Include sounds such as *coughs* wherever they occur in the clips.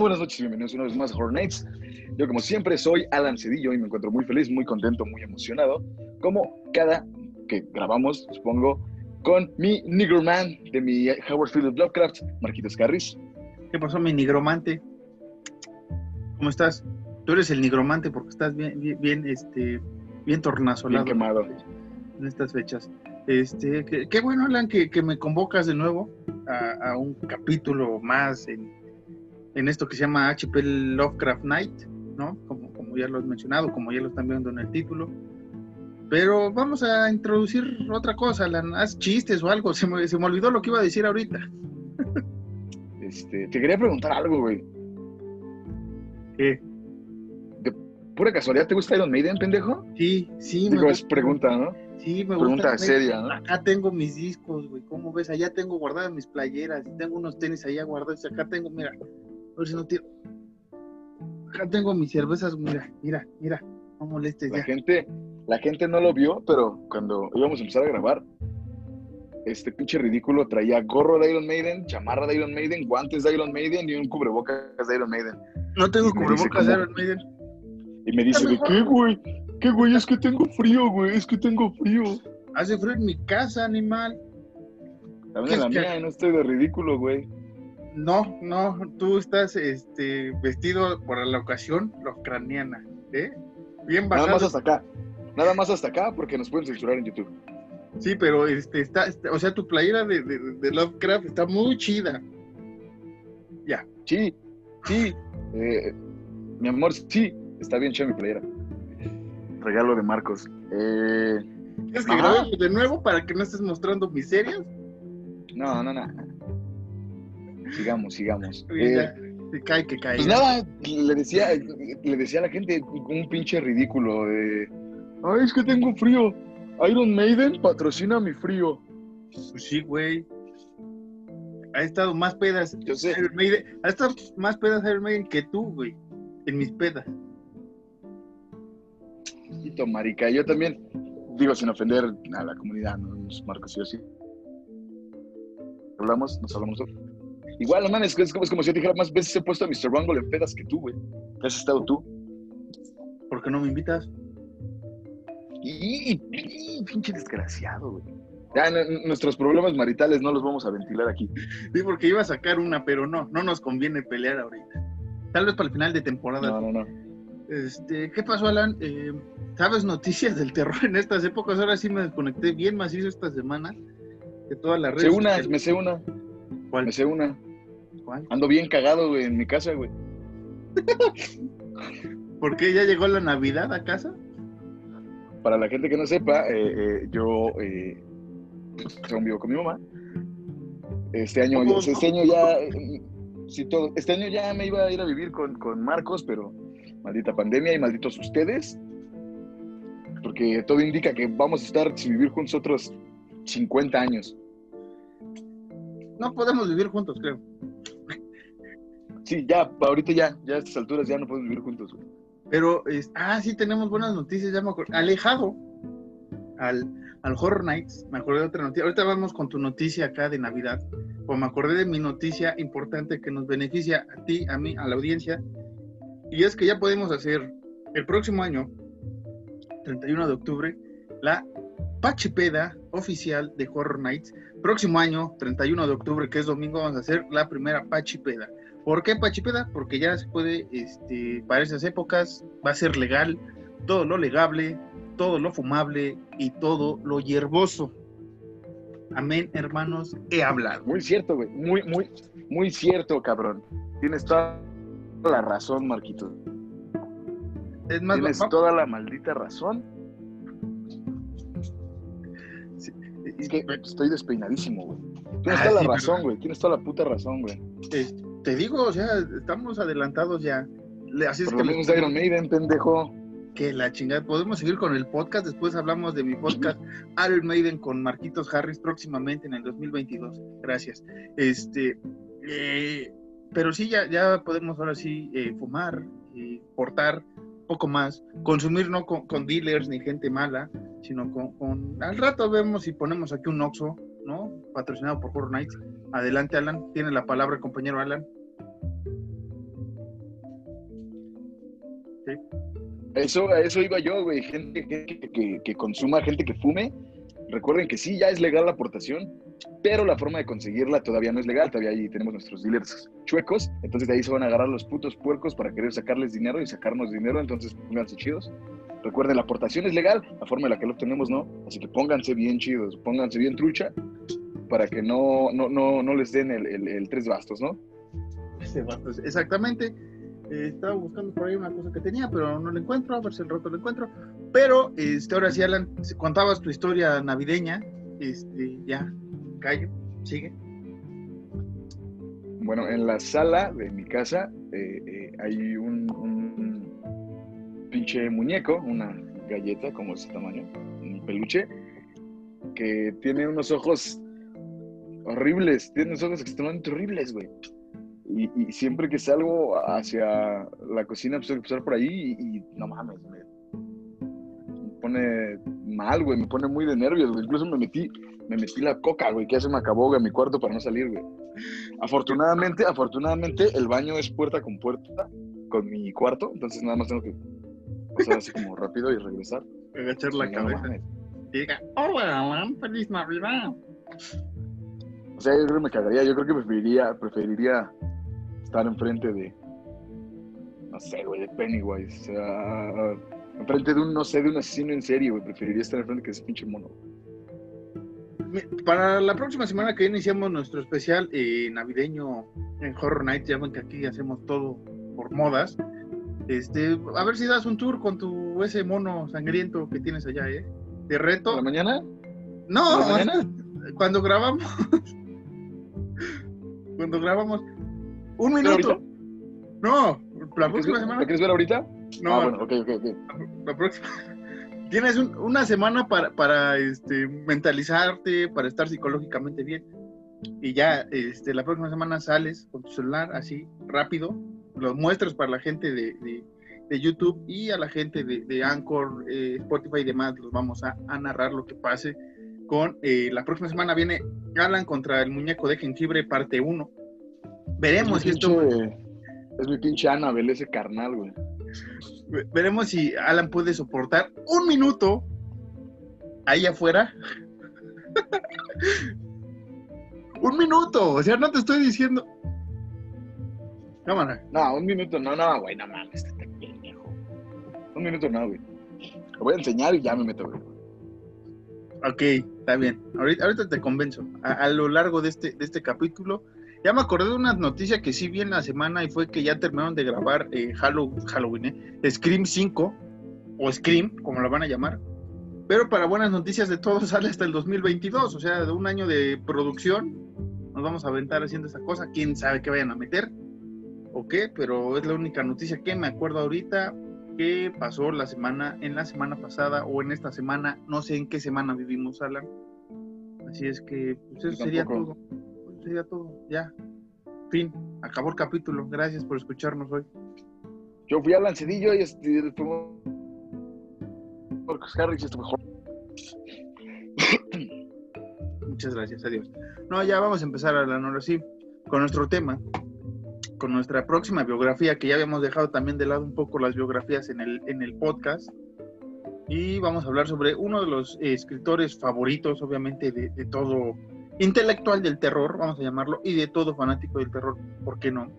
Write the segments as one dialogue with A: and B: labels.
A: Buenas noches y bienvenidos una vez más a Horror Nights. Yo como siempre soy Alan Cedillo y me encuentro muy feliz, muy contento, muy emocionado, como cada que grabamos, supongo, con mi Nigroman de mi Howard Phillips Lovecraft, Marquitos Carris.
B: ¿Qué pasó, mi nigromante? ¿Cómo estás? Tú eres el nigromante porque estás bien, bien, bien, este, bien tornasolado
A: Bien quemado.
B: en estas fechas. Este, qué bueno, Alan, que, que me convocas de nuevo a, a un capítulo más en, en esto que se llama HP Lovecraft Night, ¿no? Como, como ya lo has mencionado, como ya lo están viendo en el título. Pero vamos a introducir otra cosa, Alan. Haz chistes o algo. Se me, se me olvidó lo que iba a decir ahorita. *laughs*
A: Este, te quería preguntar algo, güey.
B: ¿Qué?
A: Pura casualidad, ¿te gusta Iron Maiden, pendejo?
B: Sí, sí, me
A: Digo, es
B: gusta.
A: pregunta, ¿no?
B: Sí, me
A: Pregunta
B: gusta.
A: seria, ¿no?
B: Acá tengo mis discos, güey. ¿Cómo ves? Allá tengo guardadas mis playeras. Tengo unos tenis allá guardados. Acá tengo, mira. A ver si no tiro. Acá tengo mis cervezas, mira, mira, mira. No molestes
A: La
B: ya.
A: gente, la gente no lo vio, pero cuando íbamos a empezar a grabar, este pinche ridículo traía gorro de Iron Maiden, chamarra de Iron Maiden, guantes de Iron Maiden y un cubrebocas de Iron Maiden.
B: No tengo cubrebocas de Iron Maiden.
A: Y me dice, ¿de qué, güey? ¿Qué, güey? Es que tengo frío, güey, es que tengo frío.
B: Hace frío en mi casa, animal.
A: También en la mía, y no estoy de ridículo, güey.
B: No, no, tú estás este, vestido por la ocasión ucraniana, ¿eh? Bien
A: Nada más
B: bajado.
A: hasta acá. Nada más hasta acá porque nos pueden censurar en YouTube.
B: Sí, pero este, está, está- o sea, tu playera de, de, de Lovecraft está muy chida. Ya.
A: Sí, sí. eh, mi amor, sí. Está bien chida mi playera. Regalo de Marcos. Eh,
B: ¿Quieres que grabemos de nuevo para que no estés mostrando miserias?
A: no, no, no. Sigamos, sigamos. *laughs* Eh,
B: que cae, que cae.
A: Pues nada, le decía, le decía a la gente un pinche ridículo de, ay, es que tengo frío. Iron Maiden patrocina mi frío.
B: Pues sí, güey. Ha estado más pedas
A: Yo sé.
B: Iron Maiden. Ha estado más pedas Iron Maiden que tú, güey. En mis pedas.
A: Poquito, marica. Yo también, digo, sin ofender a la comunidad, ¿no? Marcos yo sí. Hablamos, nos hablamos. Igual, man, es, es como, es como si yo te dijera más veces he puesto a Mr. Bungle en pedas que tú, güey. ¿Qué has estado tú?
B: ¿Por qué no me invitas?
A: Y, y- pinche desgraciado, güey. Ya, nuestros problemas maritales no los vamos a ventilar aquí.
B: Sí, porque iba a sacar una, pero no. No nos conviene pelear ahorita. Tal vez para el final de temporada.
A: No, no, no.
B: Este, ¿qué pasó, Alan? Eh, ¿Sabes noticias del terror en estas épocas? Ahora sí me desconecté bien macizo esta semana de todas las
A: Sé
B: redes.
A: una,
B: sociales.
A: me sé una,
B: ¿Cuál?
A: me sé una.
B: ¿Cuál?
A: Ando bien cagado, güey, en mi casa, güey.
B: ¿Por qué ya llegó la Navidad a casa?
A: Para la gente que no sepa, eh, eh, yo eh, pues, vivo con mi mamá. Este año,
B: ¿Cómo?
A: este año ya, eh, sí, todo, este año ya me iba a ir a vivir con, con Marcos, pero maldita pandemia y malditos ustedes. Porque todo indica que vamos a estar sin vivir juntos otros 50 años.
B: No podemos vivir juntos, creo.
A: Sí, ya, ahorita ya, ya a estas alturas ya no podemos vivir juntos, güey.
B: Pero, es- ah, sí, tenemos buenas noticias, ya me acuerdo. Alejado al, al Horror Nights, me acordé de otra noticia. Ahorita vamos con tu noticia acá de Navidad. Pues me acordé de mi noticia importante que nos beneficia a ti, a mí, a la audiencia. Y es que ya podemos hacer el próximo año, 31 de octubre, la Pachipeda oficial de Horror Nights. Próximo año, 31 de octubre, que es domingo, vamos a hacer la primera Pachipeda. ¿Por qué Pachipeda? Porque ya se puede, este, para esas épocas, va a ser legal todo lo legable, todo lo fumable y todo lo hierboso. Amén, hermanos, he hablado.
A: Muy cierto, güey. Muy, muy, muy cierto, cabrón. Tienes toda la razón, Marquito.
B: Es más,
A: Tienes toda la maldita razón. Es que estoy despeinadísimo, güey. Tienes
B: Ah,
A: toda
B: sí,
A: la razón,
B: pero-
A: güey. Tienes toda la puta razón, güey.
B: eh, te digo, o sea, estamos adelantados ya. Así es
A: Por
B: que,
A: de Iron Maiden, pendejo.
B: que la chingada. Podemos seguir con el podcast. Después hablamos de mi podcast Iron Maiden con Marquitos Harris próximamente en el 2022. Gracias. Este, eh, pero sí, ya, ya podemos ahora sí eh, fumar, eh, portar poco más, consumir no con, dealers ni gente mala, sino con, con, Al rato vemos si ponemos aquí un Oxxo, ¿no? Patrocinado por Horror Nights. Adelante, Alan. Tiene la palabra el compañero Alan.
A: Sí. Eso, eso iba yo, güey. Gente, que, que, que consuma, gente que fume. Recuerden que sí, ya es legal la aportación pero la forma de conseguirla todavía no es legal. Todavía ahí tenemos nuestros dealers chuecos. Entonces de ahí se van a agarrar los putos puercos para querer sacarles dinero y sacarnos dinero. Entonces pónganse chidos. Recuerden, la aportación es legal, la forma en la que lo obtenemos no. Así que pónganse bien chidos, pónganse bien trucha para que no, no, no, no les den el, el, el tres bastos, ¿no?
B: Exactamente. Eh, estaba buscando por ahí una cosa que tenía, pero no la encuentro, a ver si el rato lo encuentro. Pero este, ahora sí, Alan, contabas tu historia navideña, este, ya, callo, sigue.
A: Bueno, en la sala de mi casa eh, eh, hay un, pinche muñeco, una galleta como ese tamaño, un peluche, que tiene unos ojos horribles, tiene unos ojos extremadamente horribles, güey. Y, siempre que salgo hacia la cocina, pues tengo que pasar por ahí y, no mames, me, pone mal, güey, me pone muy de nervios. Incluso me metí, me metí la coca, güey, que ya se me acabó en mi cuarto para no salir, güey. Afortunadamente, afortunadamente, el baño es puerta con puerta con mi cuarto, entonces nada más tengo que pasar así como rápido y regresar.
B: Agachar la cabeza. diga, hola, Alan, feliz Navidad.
A: O sea, yo creo que me cagaría, yo creo que preferiría, preferiría estar enfrente de, no sé, güey, de Pennywise, o sea, enfrente de un, no sé, de un asesino en serie, güey, preferiría estar enfrente que ese pinche mono.
B: Para la próxima semana que iniciamos nuestro especial eh, navideño en Horror Night, ya ven que aquí hacemos todo por modas. Este, a ver si das un tour con tu ese mono sangriento que tienes allá, ¿eh? De
A: ¿A
B: reto.
A: la mañana?
B: No,
A: ¿A la mañana? *laughs*
B: cuando grabamos. *laughs* cuando grabamos. Un
A: ¿Pero
B: minuto. No, la
A: ¿Lo quieres
B: próxima semana.
A: ¿Lo quieres ver ahorita?
B: No,
A: Ah, bueno, ok, ok, ok.
B: la próxima. Tienes un- una semana para, para este, mentalizarte, para estar psicológicamente bien. Y ya este, la próxima semana sales con tu celular así, rápido, lo muestras para la gente de, de- de YouTube y a la gente de, de Anchor, eh, Spotify y demás. Los vamos a, a narrar lo que pase con... eh, la próxima semana viene Alan contra el muñeco de jengibre, parte 1. Veremos si
A: es, mi
B: esto...
A: es mi pinche Annabelle, ese carnal, güey.
B: Ve- Veremos si Alan puede soportar un minuto ahí afuera. *laughs* un minuto, o sea, no te estoy diciendo. Cámara.
A: No, un minuto, no, no, güey, no mames, este pendejo. Un minuto no, güey. Lo voy a enseñar y ya me meto, güey.
B: Ok, está bien. Ahorita, ahorita te convenzo. A, a lo largo de este, de este capítulo, ya me acordé de una noticia que sí vi en la semana y fue que ya terminaron de grabar eh, Hallow- Halloween, eh, Scream 5, o Scream, como la van a llamar. Pero para buenas noticias de todo *laughs* sale hasta el 2022, o sea, de un año de producción. Nos vamos a aventar haciendo esta cosa. Quién sabe qué vayan a meter o qué, pero es la única noticia que me acuerdo ahorita que pasó la semana, en la semana pasada o en esta semana, no sé en qué semana vivimos, Alan. Así es que pues eso sería todo. Sería todo, ya. Fin, acabó el capítulo. Gracias por escucharnos hoy.
A: Yo fui a Lancedillo y este, por Harris esto mejor. *coughs*
B: Muchas gracias, adiós. No, ya vamos a empezar, Alan, ahora sí, con nuestro tema, con nuestra próxima biografía, que ya habíamos dejado también de lado un poco las biografías en el, en el podcast. Y vamos a hablar sobre uno de los eh, escritores favoritos, obviamente, de, de todo intelectual del terror, vamos a llamarlo, y de todo fanático del terror, ¿por qué no?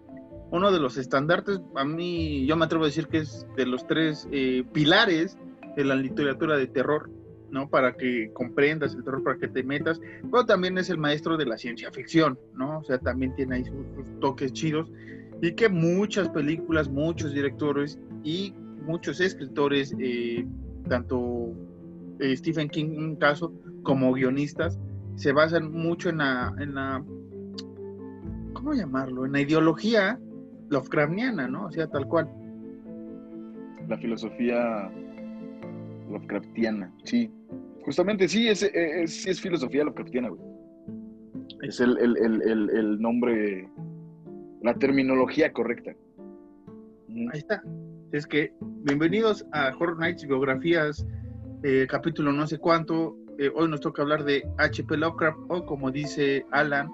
B: Uno de los estandartes, a mí, yo me atrevo a decir que es de los tres eh, pilares de la literatura de terror, ¿no? Para que comprendas el terror, para que te metas, pero también es el maestro de la ciencia ficción, ¿no? O sea, también tiene ahí sus, toques chidos y que muchas películas, muchos directores y muchos escritores, eh, tanto eh, Stephen King en un caso, como guionistas, se basan mucho en la, en la, ¿cómo llamarlo? En la ideología Lovecraftiana, ¿no? O sea, tal cual.
A: La filosofía Lovecraftiana, sí. Justamente sí, es, es, sí es filosofía Lovecraftiana, güey. Es el, el, el, el, nombre, la terminología correcta.
B: Ahí está. Es que, bienvenidos a Horror Nights Biografías, eh, capítulo no sé cuánto. Eh, hoy nos toca hablar de H.P. Lovecraft o como dice Alan,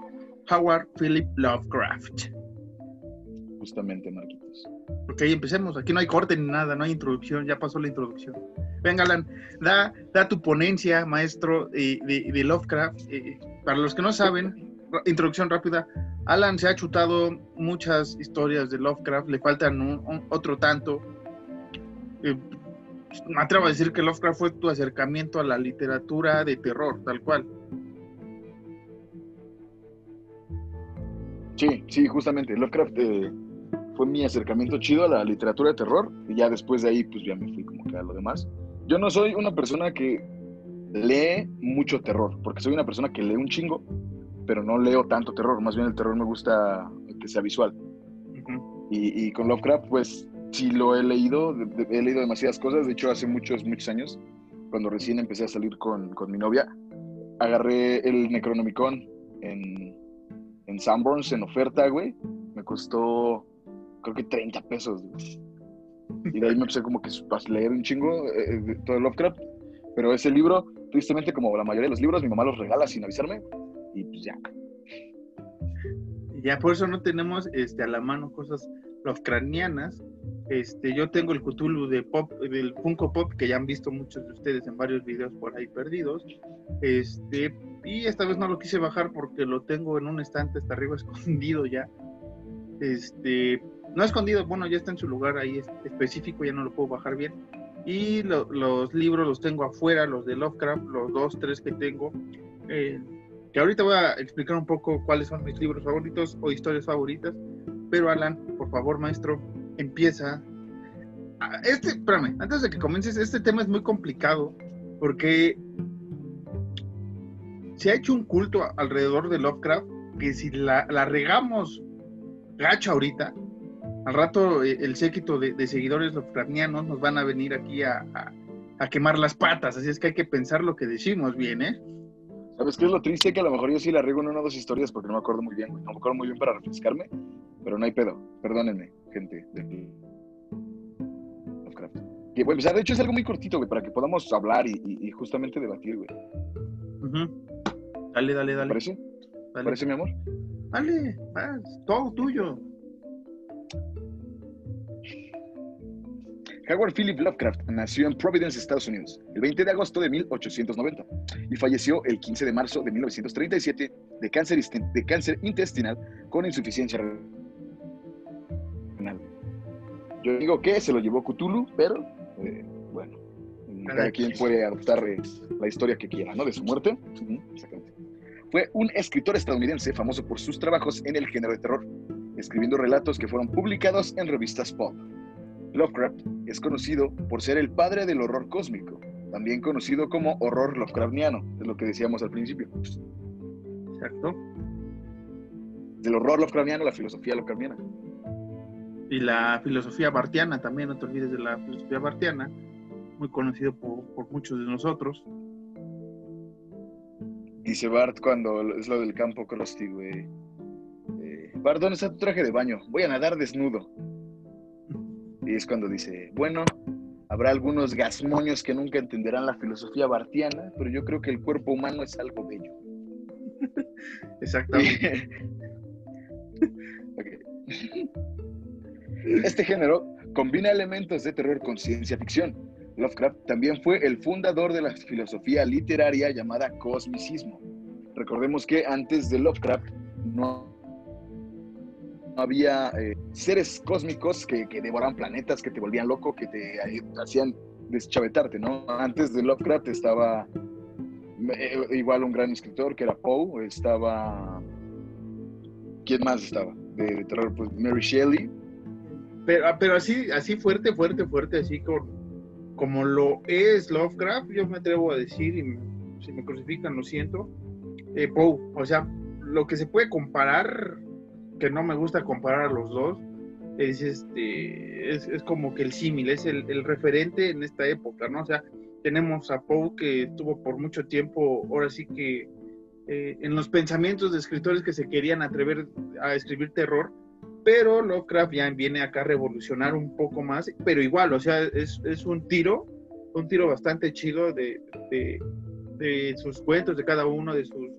B: Howard Philip Lovecraft.
A: Justamente, Marquitos.
B: Ok, empecemos. Aquí no hay corte ni nada, no hay introducción, ya pasó la introducción. Venga, Alan, da, da tu ponencia, maestro de, de, Lovecraft. Eh, para los que no saben, introducción rápida. Alan se ha chutado muchas historias de Lovecraft, le faltan un, otro tanto. Eh, me atrevo a decir que Lovecraft fue tu acercamiento a la literatura de terror, tal cual.
A: Sí, sí, justamente. Lovecraft eh, fue mi acercamiento chido a la literatura de terror y ya después de ahí pues ya me fui como que a lo demás. Yo no soy una persona que lee mucho terror, porque soy una persona que lee un chingo, pero no leo tanto terror, más bien el terror me gusta que sea visual. y, con Lovecraft pues sí lo he leído, he leído demasiadas cosas, de hecho hace muchos, muchos años, cuando recién empecé a salir con, con mi novia, agarré el Necronomicon en en Sanborns en oferta, güey. Me costó, creo que 30 pesos, güey. Y de ahí me empecé como que a leer un chingo eh, eh, de todo Lovecraft. Pero ese libro, tristemente, como la mayoría de los libros, mi mamá los regala sin avisarme. Y pues ya.
B: Ya por eso no tenemos este, a la mano cosas Lovecraftianas. Este, yo tengo el Cthulhu de Pop, del Funko Pop, que ya han visto muchos de ustedes en varios videos por ahí perdidos. Este, y esta vez no lo quise bajar porque lo tengo en un estante hasta arriba *laughs* escondido ya. Este, no escondido, bueno, ya está en su lugar ahí específico, ya no lo puedo bajar bien. Y los libros los tengo afuera, los de Lovecraft, los dos, tres que tengo. Eh, que ahorita voy a explicar un poco cuáles son mis libros favoritos o historias favoritas. Pero Alan, por favor, maestro, empieza. Este, espérame, antes de que comiences, este tema es muy complicado porque se ha hecho un culto alrededor de Lovecraft que si la, regamos gacho ahorita, al rato eh, el séquito de, seguidores Lovecraftianos nos van a venir aquí a, quemar las patas, así es que hay que pensar lo que decimos bien, ¿eh?
A: ¿Sabes qué es lo triste? Que a lo mejor yo sí la riego en una o dos historias porque no me acuerdo muy bien, No me acuerdo muy bien para refrescarme, pero no hay pedo. Perdónenme, gente de Lovecraft. Que, de hecho es algo muy cortito, güey, para que podamos hablar y, justamente debatir, güey.
B: Dale, dale, dale.
A: ¿Parece? ¿Parece, mi amor?
B: Dale, vas, todo tuyo.
A: Howard Philip Lovecraft nació en Providence, Estados Unidos, el 20 de agosto de 1890 y falleció el 15 de marzo de 1937 de cáncer, de cáncer intestinal con insuficiencia renal. Yo digo que se lo llevó Cthulhu, pero eh, bueno, cada quien puede adoptar eh, la historia que quiera, ¿no? De su muerte. Fue un escritor estadounidense famoso por sus trabajos en el género de terror, escribiendo relatos que fueron publicados en revistas pop. Lovecraft es conocido por ser el padre del horror cósmico, también conocido como horror Lovecraftiano, es lo que decíamos al principio.
B: Exacto.
A: Del horror Lovecraftiano, la filosofía Lovecraftiana.
B: Y la filosofía bartiana también, no te olvides de la filosofía bartiana, muy conocido por, muchos de nosotros.
A: Dice Bart cuando es lo del campo Krusty, güey. Eh, Bart, ¿dónde está tu traje de baño? Voy a nadar desnudo. Y es cuando dice, bueno, habrá algunos gasmoños que nunca entenderán la filosofía bartiana, pero yo creo que el cuerpo humano es algo bello. *laughs*
B: Exactamente. *laughs* *laughs*
A: Este género combina elementos de terror con ciencia ficción. Lovecraft también fue el fundador de la filosofía literaria llamada cosmicismo. Recordemos que antes de Lovecraft no había eh, seres cósmicos que, que, devoraban planetas, que te volvían loco, que te eh, hacían deschavetarte, ¿no? Antes de Lovecraft estaba eh, igual un gran escritor que era Poe, estaba... ¿Quién más estaba? De, terror, pues Mary Shelley.
B: Pero, ah, pero así, así fuerte, fuerte, fuerte, así como, como lo es Lovecraft, yo me atrevo a decir, y si me crucifican, lo siento, Poe, o sea, lo que se puede comparar que no me gusta comparar a los dos, es este es, como que el símil, es el, referente en esta época, ¿no? O sea, tenemos a Poe que estuvo por mucho tiempo, ahora sí que eh, en los pensamientos de escritores que se querían atrever a escribir terror, pero Lovecraft ya viene acá a revolucionar un poco más, pero igual, o sea, es, es un tiro, un tiro bastante chido de, de, de sus cuentos, de cada uno de sus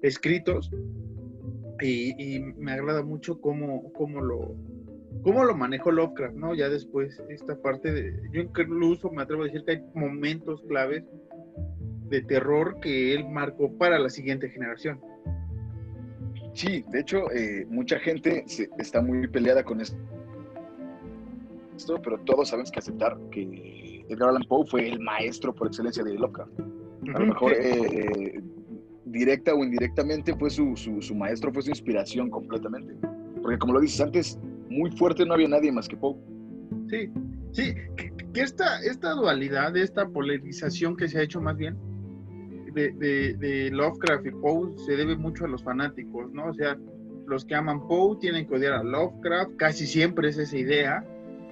B: escritos, y, me agrada mucho cómo, cómo lo, cómo lo manejó Lovecraft, ¿no? Ya después, esta parte de, yo incluso me atrevo a decir que hay momentos claves de terror que él marcó para la siguiente generación.
A: Sí, de hecho, eh, mucha gente está muy peleada con esto, pero todos sabemos que aceptar que Edgar Allan Poe fue el maestro por excelencia de Lovecraft. A lo mejor eh, directa o indirectamente fue su, su, maestro, fue su inspiración completamente. Porque como lo dices antes, muy fuerte no había nadie más que Poe.
B: Sí, sí, que, esta, esta dualidad, esta polarización que se ha hecho más bien de, de, Lovecraft y Poe se debe mucho a los fanáticos, ¿no? O sea, los que aman Poe tienen que odiar a Lovecraft, casi siempre es esa idea,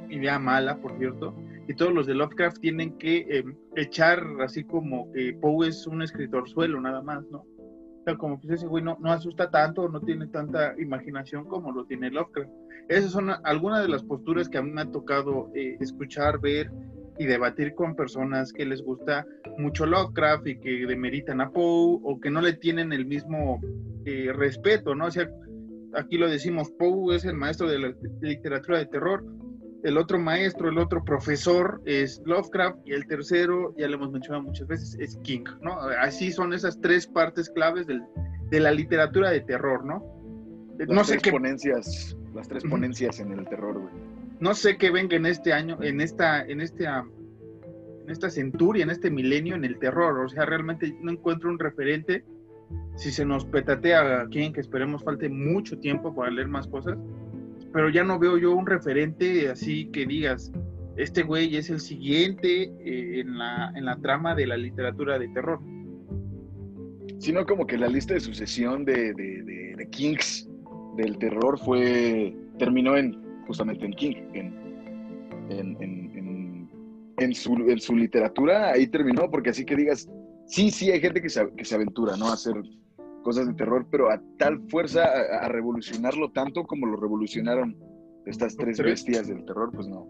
B: idea mala, por cierto, y todos los de Lovecraft tienen que eh, echar así como que Poe es un escritor suelo, nada más, ¿no? O sea, como que ese güey no, no asusta tanto, no tiene tanta imaginación como lo tiene Lovecraft. Esas son algunas de las posturas que a mí me ha tocado eh, escuchar, ver y debatir con personas que les gusta mucho Lovecraft y que demeritan a Poe o que no le tienen el mismo eh, respeto, ¿no? O sea, aquí lo decimos, Poe es el maestro de la literatura de terror, el otro maestro, el otro profesor es Lovecraft y el tercero, ya lo hemos mencionado muchas veces, es King, ¿no? Así son esas tres partes claves de la literatura de terror, ¿no?
A: Las no sé qué ponencias, las tres ponencias en el terror, güey.
B: No sé qué venga en este año, en esta, en este, en esta centuria, en este milenio, en el terror. O sea, realmente no encuentro un referente. Si se nos petatea a quien que esperemos falte mucho tiempo para leer más cosas, pero ya no veo yo un referente así que digas, este güey es el siguiente eh, en, la, en la trama de la literatura de terror.
A: Sino como que la lista de sucesión de, de, Kings del terror fue terminó en justamente en King, en, en, en, su, en su literatura, ahí terminó, porque así que digas, sí, sí, hay gente que se, que se aventura, ¿no? A hacer cosas de terror, pero a tal fuerza, a, revolucionarlo tanto como lo revolucionaron estas tres bestias del terror, pues no.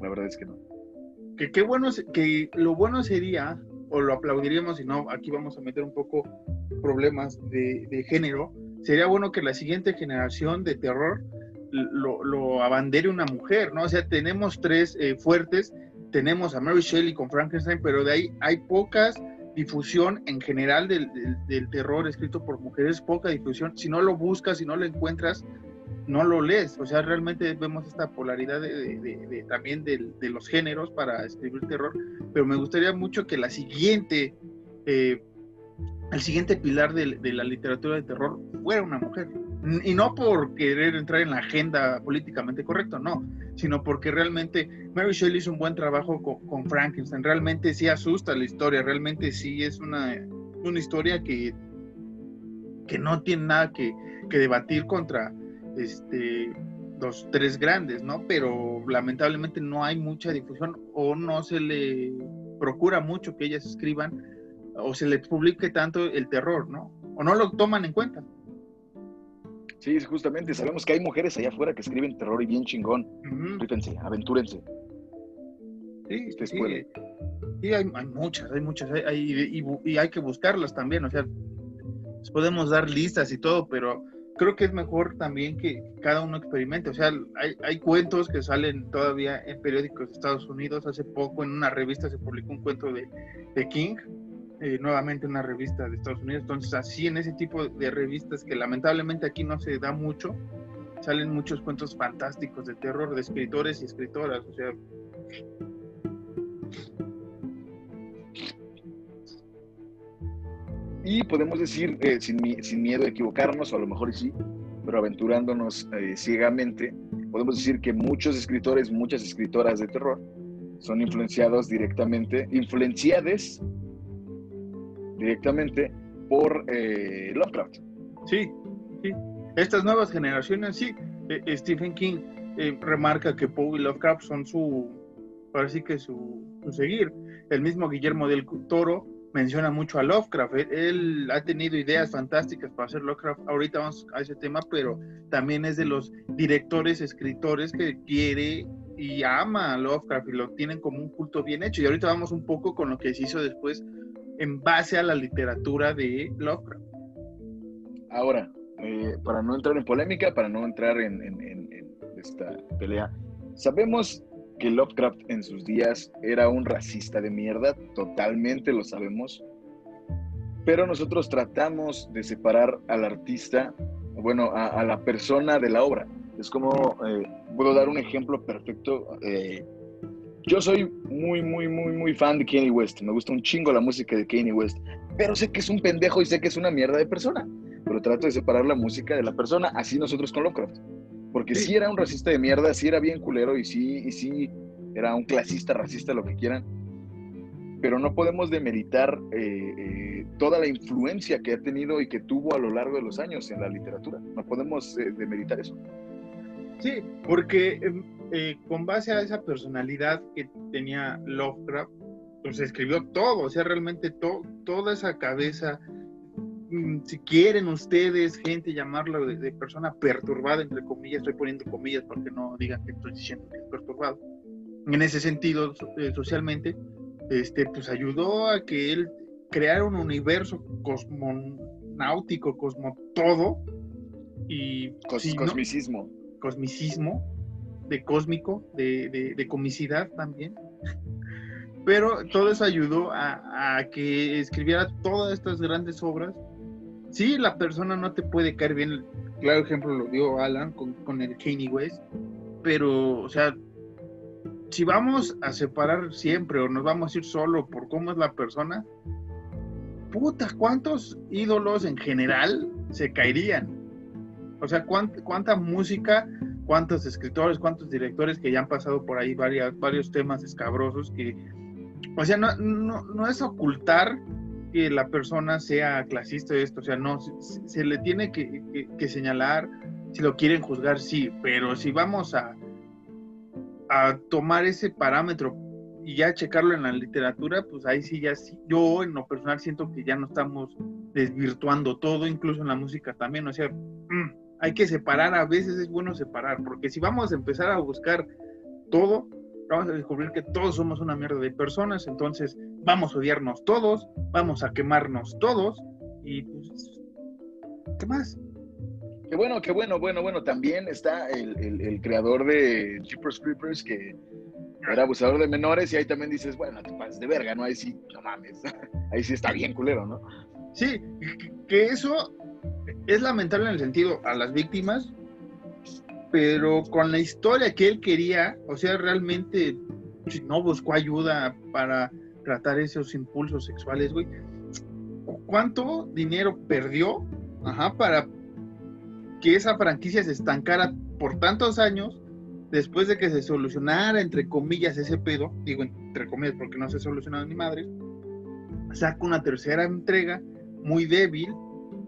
A: La verdad es que no.
B: Que qué bueno, que lo bueno sería, o lo aplaudiríamos, si no, aquí vamos a meter un poco problemas de, de género, sería bueno que la siguiente generación de terror lo, lo abandere una mujer, ¿no? O sea, tenemos tres eh, fuertes, tenemos a Mary Shelley con Frankenstein, pero de ahí hay pocas difusión en general del, del, terror escrito por mujeres, poca difusión. Si no lo buscas, si no lo encuentras, no lo lees. O sea, realmente vemos esta polaridad de, de, también de, los géneros para escribir terror. Pero me gustaría mucho que la siguiente, eh, el siguiente pilar de, la literatura de terror fuera una mujer. Y no por querer entrar en la agenda políticamente correcto, no, sino porque realmente Mary Shelley hizo un buen trabajo con, Frankenstein. Realmente sí asusta la historia, realmente sí es una, una historia que, que no tiene nada que, que debatir contra este, los tres grandes, ¿no? Pero lamentablemente no hay mucha difusión o no se le procura mucho que ellas escriban o se les publique tanto el terror, ¿no? O no lo toman en cuenta.
A: Sí, justamente, sabemos que hay mujeres allá afuera que escriben terror y bien chingón. Uh aventúrense.
B: Sí, sí, sí hay, muchas, hay muchas, y, hay que buscarlas también, o sea, podemos dar listas y todo, pero creo que es mejor también que cada uno experimente, o sea, hay, hay cuentos que salen todavía en periódicos de Estados Unidos, hace poco en una revista se publicó un cuento de, de King, eh, nuevamente una revista de Estados Unidos. Entonces, así en ese tipo de revistas que lamentablemente aquí no se da mucho, salen muchos cuentos fantásticos de terror de escritores y escritoras. O sea.
A: Y podemos decir, eh, sin, sin, miedo a equivocarnos, o a lo mejor sí, pero aventurándonos eh, ciegamente, podemos decir que muchos escritores, muchas escritoras de terror son influenciados directamente, influenciadas directamente por eh, Lovecraft.
B: Sí, sí. Estas nuevas generaciones, sí. Eh, Stephen King eh, remarca que Poe y Lovecraft son su, parece que su, seguir. El mismo Guillermo del Toro menciona mucho a Lovecraft. Él, ha tenido ideas fantásticas para hacer Lovecraft. Ahorita vamos a ese tema, pero también es de los directores, escritores que quiere y ama a Lovecraft y lo tienen como un culto bien hecho. Y ahorita vamos un poco con lo que se hizo después en base a la literatura de Lovecraft.
A: Ahora, eh, para no entrar en polémica, para no entrar en, esta pelea. Sabemos que Lovecraft en sus días era un racista de mierda, totalmente lo sabemos, pero nosotros tratamos de separar al artista, bueno, a, la persona de la obra. Es como, eh, puedo dar un ejemplo perfecto. Eh, yo soy muy, muy, muy, muy fan de Kanye West. Me gusta un chingo la música de Kanye West. Pero sé que es un pendejo y sé que es una mierda de persona. Pero trato de separar la música de la persona, así nosotros con Lovecraft. Porque si era un racista de mierda, sí era bien culero y sí, y sí era un clasista, racista, lo que quieran. Pero no podemos demeritar eh, eh, toda la influencia que ha tenido y que tuvo a lo largo de los años en la literatura. No podemos eh, demeritar eso.
B: Sí, porque em, con base a esa personalidad que tenía Lovecraft, pues escribió todo, o sea, realmente toda esa cabeza Mm, si quieren ustedes, gente, llamarlo de, persona perturbada, entre comillas, estoy poniendo comillas porque no digan que estoy diciendo que es perturbado. En ese sentido, eh, socialmente, este, pues ayudó a que él creara un universo cosmonáutico, cosmo todo, y
A: cosmicismo.
B: Cosmicismo, de cósmico, de, de, comicidad también. Pero todo eso ayudó a, a que escribiera todas estas grandes obras sí, la persona no te puede caer bien. Claro ejemplo lo dio Alan con, el Kanye West, pero, o sea, si vamos a separar siempre o nos vamos a ir solo por cómo es la persona, puta, ¿cuántos ídolos en general se caerían? O sea, ¿cuánta, música, cuántos escritores, cuántos directores que ya han pasado por ahí varias, varios temas escabrosos que, o sea, no, no, no es ocultar que la persona sea clasista esto, o sea, no, se, le tiene que, señalar, si lo quieren juzgar, sí, pero si vamos a, a tomar ese parámetro y ya checarlo en la literatura, pues ahí sí ya sí, yo en lo personal siento que ya no estamos desvirtuando todo, incluso en la música también, o sea, mm, hay que separar, a veces es bueno separar, porque si vamos a empezar a buscar todo, vamos a descubrir que todos somos una mierda de personas, entonces vamos a odiarnos todos, vamos a quemarnos todos y pues, ¿qué más?
A: Qué bueno, qué bueno, bueno, bueno, también está el, creador de Jeepers Creepers que era abusador de menores y ahí también dices, bueno, te pases de verga, ¿no? Ahí sí, no mames, *laughs* ahí sí está bien culero, ¿no?
B: Sí, que eso es lamentable en el sentido a las víctimas, pero con la historia que él quería, o sea, realmente no buscó ayuda para tratar esos impulsos sexuales, güey. ¿Cuánto dinero perdió ajá, para que esa franquicia se estancara por tantos años después de que se solucionara, entre comillas, ese pedo? Digo, entre comillas, porque no se ha solucionado ni madre. Saca una tercera entrega muy débil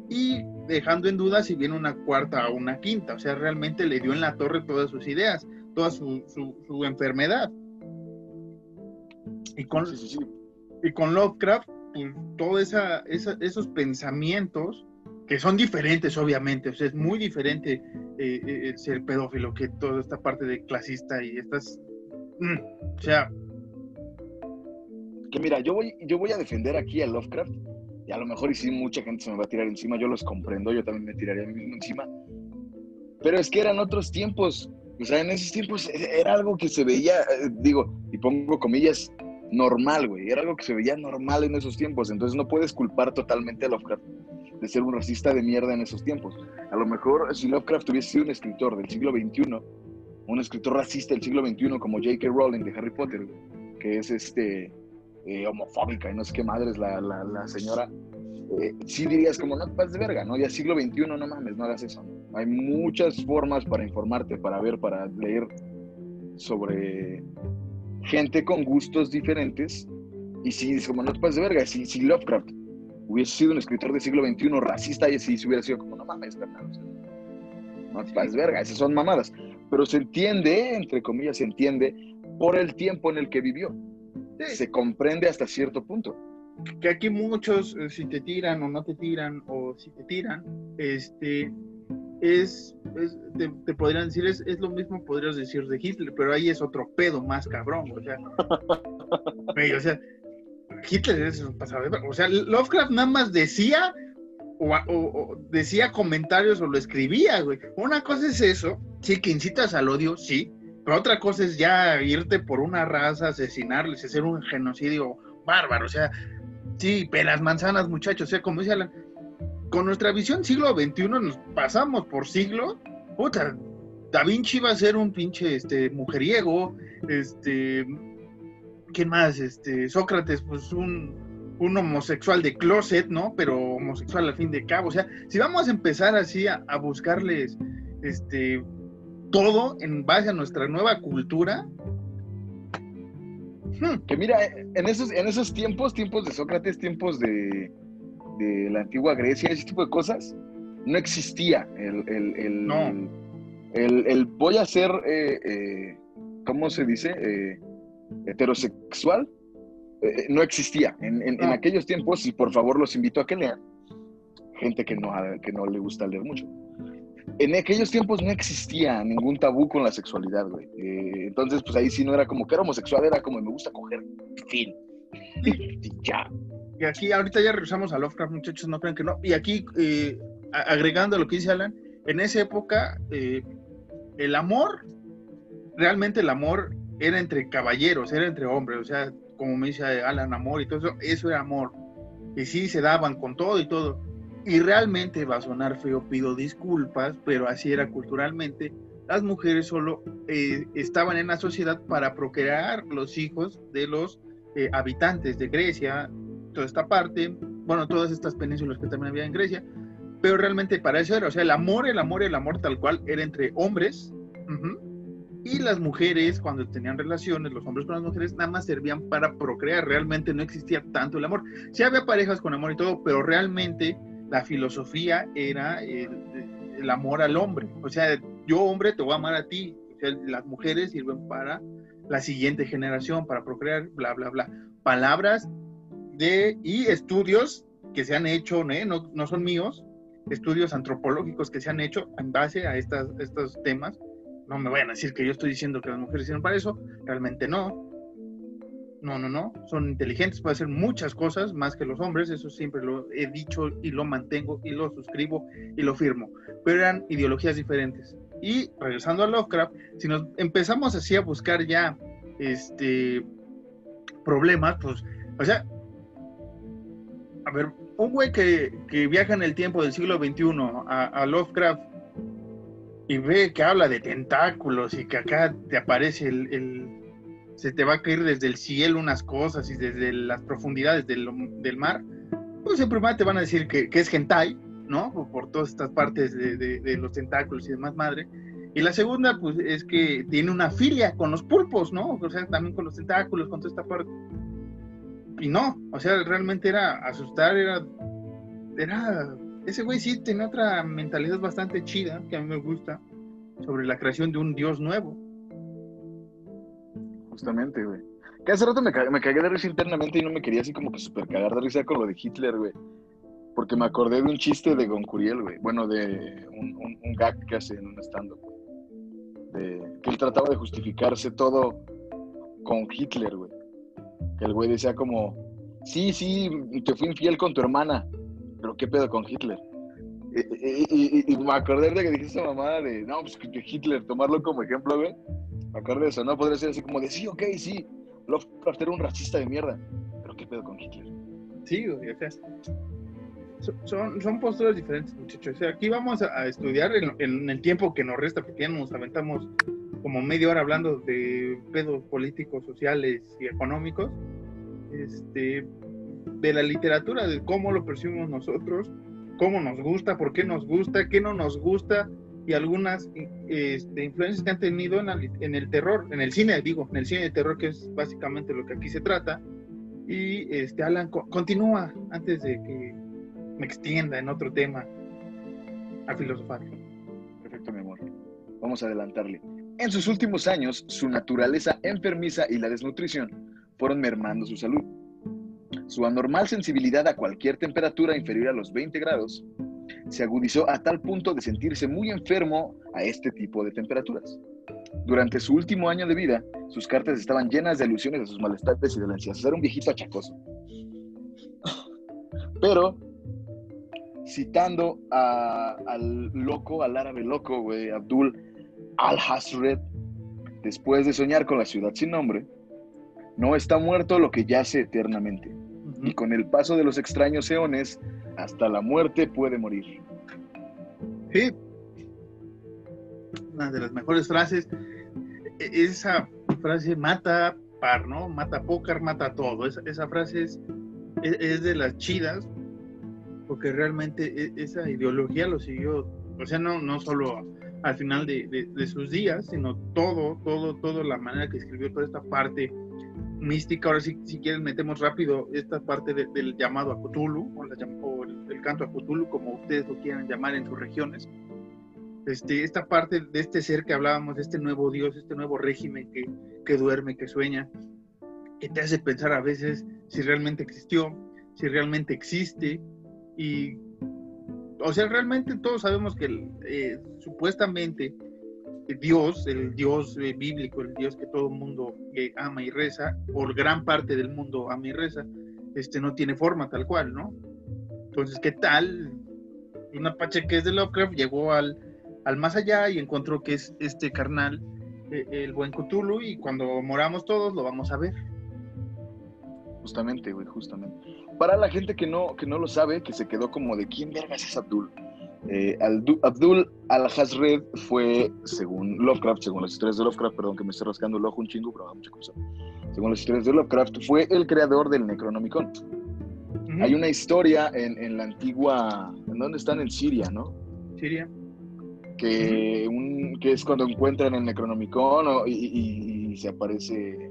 B: y dejando en duda si viene una cuarta o una quinta. O sea, realmente le dio en la torre todas sus ideas, toda su, su, enfermedad. Y con, y con Lovecraft, pues todos esa, esos pensamientos, que son diferentes, obviamente, o sea, es muy diferente eh, eh, ser pedófilo que toda esta parte de clasista y estas. Mm, o sea.
A: Que mira, yo voy, yo voy a defender aquí a Lovecraft y a lo mejor y sí mucha gente se me va a tirar encima, yo los comprendo, yo también me tiraría a mí mismo encima. Pero es que eran otros tiempos, o sea, en esos tiempos e-, era algo que se veía, eh, digo, y pongo comillas, normal, güey, era algo que se veía normal en esos tiempos, entonces no puedes culpar totalmente a Lovecraft de ser un racista de mierda en esos tiempos. A lo mejor si Lovecraft hubiese sido un escritor del siglo XXI, un escritor racista del siglo XXI como J.K. Rowling de Harry Potter, que es este eh, homofóbica y no sé qué madres la, la, señora, eh, sí dirías como, no te pases de verga, ¿no? Ya siglo XXI, no mames, no hagas eso. Hay muchas formas para informarte, para ver, para leer sobre gente con gustos diferentes. Y si dices como, no te pases de verga, si, si Lovecraft hubiese sido un escritor del siglo XXI racista y así se hubiera sido como, no mames, carnal, no te pases de verga, esas son mamadas. Pero se entiende, entre comillas, se entiende por el tiempo en el que vivió se comprende hasta cierto punto.
B: Que aquí muchos, eh, si te tiran o no te tiran, o si te tiran, este, es, te, podrían decir, es, es, lo mismo podrías decir de Hitler, pero ahí es otro pedo más cabrón, o sea, *laughs* o sea Hitler es un pasado, o sea, Lovecraft nada más decía o, decía comentarios o lo escribía, güey. Una cosa es eso, sí, que incitas al odio, sí, pero otra cosa es ya irte por una raza, asesinarles, hacer un genocidio bárbaro, o sea, sí, pelas manzanas, muchachos, o sea, como dice con nuestra visión siglo XXI nos pasamos por siglo, puta, Da Vinci va a ser un pinche este, mujeriego, este, ¿quién más? Este, Sócrates, pues un, un homosexual de closet, ¿no? Pero homosexual al fin de cabo. O sea, si vamos a empezar así a, buscarles este todo en base a nuestra nueva cultura.
A: Hmm. Que mira, en esos, en esos tiempos, tiempos de Sócrates, tiempos de, de la antigua Grecia, ese tipo de cosas, no existía el, el, el,
B: no.
A: el, voy a ser, eh, eh, ¿cómo se dice? Eh, heterosexual no existía. En, aquellos tiempos, y por favor los invito a que lean, gente que no, que no le gusta leer mucho. En aquellos tiempos no existía ningún tabú con la sexualidad, güey. Eh, entonces, pues ahí sí no era como que era homosexual, era como me gusta coger. Fin.
B: Y ya. Y aquí, ahorita ya regresamos a Lovecraft, muchachos, no crean que no. Y aquí, eh, agregando lo que dice Alan, en esa época, el amor, realmente el amor era entre caballeros, era entre hombres, o sea, como me dice Alan, amor y todo eso, eso era amor. Y sí, se daban con todo y todo. Y realmente va a sonar feo, pido disculpas, pero así era culturalmente. Las mujeres solo eh, estaban en la sociedad para procrear los hijos de los eh, habitantes de Grecia, toda esta parte, bueno, todas estas penínsulas que también había en Grecia, pero realmente para eso era, o sea, el amor, el amor, el amor tal cual era entre hombres, y las mujeres, cuando tenían relaciones, los hombres con las mujeres, nada más servían para procrear. Realmente no existía tanto el amor. Sí había parejas con amor y todo, pero realmente la filosofía era el, amor al hombre. O sea, yo hombre te voy a amar a ti. O sea, las mujeres sirven para la siguiente generación, para procrear, bla, bla, bla. Palabras de y estudios que se han hecho, ¿eh? no, no son míos, estudios antropológicos que se han hecho en base a estas, estos temas no me vayan a decir que yo estoy diciendo que las mujeres sirven para eso, realmente no. No, no, no, son inteligentes, pueden hacer muchas cosas más que los hombres, eso siempre lo he dicho y lo mantengo y lo suscribo y lo firmo, pero eran ideologías diferentes. Y regresando a Lovecraft, si nos empezamos así a buscar ya este problemas, pues, o sea, a ver, un güey que, viaja en el tiempo del siglo XXI a Lovecraft y ve que habla de tentáculos y que acá te aparece el, se te va a caer desde el cielo unas cosas y desde las profundidades del, mar, pues en primer te van a decir que, es hentai, ¿no? Por, todas estas partes de, los tentáculos y demás madre. Y la segunda, pues, es que tiene una filia con los pulpos, ¿no? O sea, también con los tentáculos, con toda esta parte. Y no, o sea, realmente era asustar, era, era ese güey sí tiene otra mentalidad bastante chida, que a mí me gusta, sobre la creación de un dios nuevo.
A: Justamente, güey. Que hace rato me, me cagué de risa internamente y no me quería así como que super cagar de risa con lo de Hitler, güey. Porque me acordé de un chiste de Goncuriel, güey. Bueno, de un, gag que hace en un stand-up. Que él trataba de justificarse todo con Hitler, güey. Que el güey decía como, sí, sí, te fui infiel con tu hermana pero ¿qué pedo con Hitler? Y, me acordé de que dijiste mamá de, no, pues que Hitler, tomarlo como ejemplo, güey. Me de eso, ¿no? Podría ser así como de, sí, ok, sí, Lovecraft era un racista de mierda, pero ¿qué pedo con Hitler?
B: Sí, güey, o sea, son, son posturas diferentes, muchachos. O sea, aquí vamos a, estudiar en, el tiempo que nos resta, porque ya nos aventamos como media hora hablando de pedos políticos, sociales y económicos. Este, de la literatura, de cómo lo percibimos nosotros, cómo nos gusta, por qué nos gusta, qué no nos gusta y algunas este, influencias que han tenido en, el terror, en el cine, digo, en el cine de terror, que es básicamente lo que aquí se trata. Y este, Alan, continúa antes de que me extienda en otro tema a filosofar.
A: Perfecto, mi amor. Vamos a adelantarle. En sus últimos años, su naturaleza enfermiza y la desnutrición fueron mermando su salud su anormal sensibilidad a cualquier temperatura inferior a los 20 grados se agudizó a tal punto de sentirse muy enfermo a este tipo de temperaturas. Durante su último año de vida, sus cartas estaban llenas de alusiones a sus malestares y dolencias. Era un viejito achacoso. Pero citando a- al loco, al árabe loco, güey, Abdul al-Hasred, después de soñar con la ciudad sin nombre, no está muerto lo que yace eternamente. Y con el paso de los extraños eones, hasta la muerte puede morir.
B: Sí. Una de las mejores frases. E- Esa frase mata par, ¿no? Mata pócar, mata todo. Esa, esa frase es, es, es de las chidas, porque realmente e- esa ideología lo siguió, o sea, no, no solo al final de, de- de sus días, sino todo, todo, todo, la manera que escribió toda esta parte mística. Ahora sí, si quieren, metemos rápido esta parte de- del llamado a Cthulhu, o, la o el, el canto a Cthulhu, como ustedes lo quieran llamar en sus regiones. Este, esta parte de este ser que hablábamos, de este nuevo Dios, este nuevo régimen que, que duerme, que sueña, que te hace pensar a veces si realmente existió, si realmente existe, y, o sea, realmente todos sabemos que eh, supuestamente Dios, el Dios eh, bíblico, el Dios que todo el mundo eh, ama y reza, o gran parte del mundo ama y reza, este, no tiene forma tal cual, ¿no? Entonces, ¿qué tal? Un apache que es de Lovecraft llegó al, al más allá y encontró que es este carnal, eh, el buen Cthulhu, y cuando moramos todos lo vamos a ver.
A: Justamente, güey, justamente. Para la gente que no, que no lo sabe, que se quedó como de quién vergas es Abdul. Eh, Abdul al-Hazred fue, según Lovecraft, según las historias de Lovecraft, perdón que me estoy rascando el ojo un chingo, pero mucha cosa. Según las historias de Lovecraft, fue el creador del Necronomicon. Hay una historia en, en la antigua, ¿en dónde están? En Siria, ¿no?
B: Siria.
A: Que, un, que es cuando encuentran el Necronomicon o- y, y- y se aparece.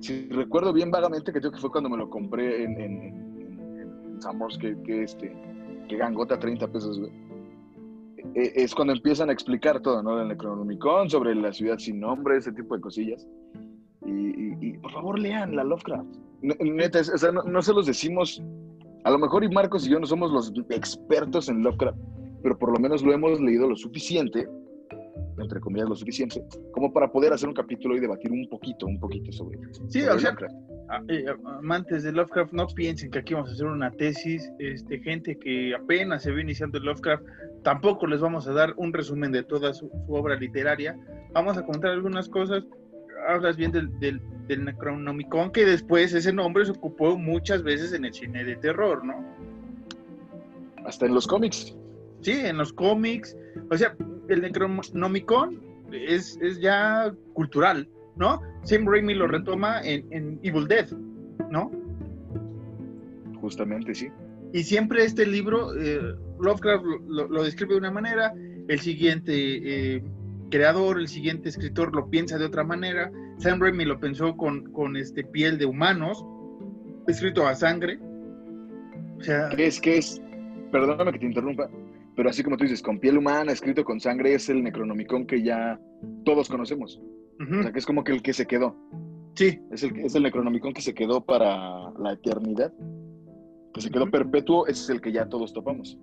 A: Si recuerdo bien vagamente que creo que fue cuando me lo compré en, en, en- en Summers, que, que este, que gangota 30 pesos, güey. E- Es cuando empiezan a explicar todo, ¿no? El Necronomicon, sobre la ciudad sin nombre, ese tipo de cosillas. Y, y- y, por favor lean la Lovecraft. Neta, o sea, no, no se los decimos. A lo mejor y Marcos y yo no somos los expertos en Lovecraft, pero por lo menos lo hemos leído lo suficiente, entre comillas lo suficiente, como para poder hacer un capítulo y debatir un poquito, un poquito sobre,
B: Sí,
A: sobre
B: o sea,
A: Lovecraft.
B: A- eh, amantes de Lovecraft, no piensen que aquí vamos a hacer una tesis, este, gente que apenas se ve iniciando en Lovecraft, tampoco les vamos a dar un resumen de toda su, su obra literaria, vamos a contar algunas cosas, hablas bien del, del, del Necronomicon, que después ese nombre se ocupó muchas veces en el cine de terror, ¿no?
A: Hasta en los cómics.
B: Sí, en los cómics, o sea, el Necronomicon es, es ya cultural, ¿no? Sam Raimi lo retoma en, en Evil Dead, ¿no?
A: Justamente, sí.
B: Y siempre este libro, eh, Lovecraft lo, describe de una manera, el siguiente eh, creador, el siguiente escritor lo piensa de otra manera. Sam Raimi lo pensó con, con este piel de humanos, escrito a sangre. O sea,
A: ¿Qué es? ¿Qué es? Perdóname que te interrumpa, pero así como tú dices, con piel humana, escrito con sangre, es el Necronomicon que ya todos conocemos. O sea, que es como que el que se quedó.
B: sí,
A: Es el, es el Necronomicon que se quedó para la eternidad. Que se quedó perpetuo, ese es el que ya todos topamos.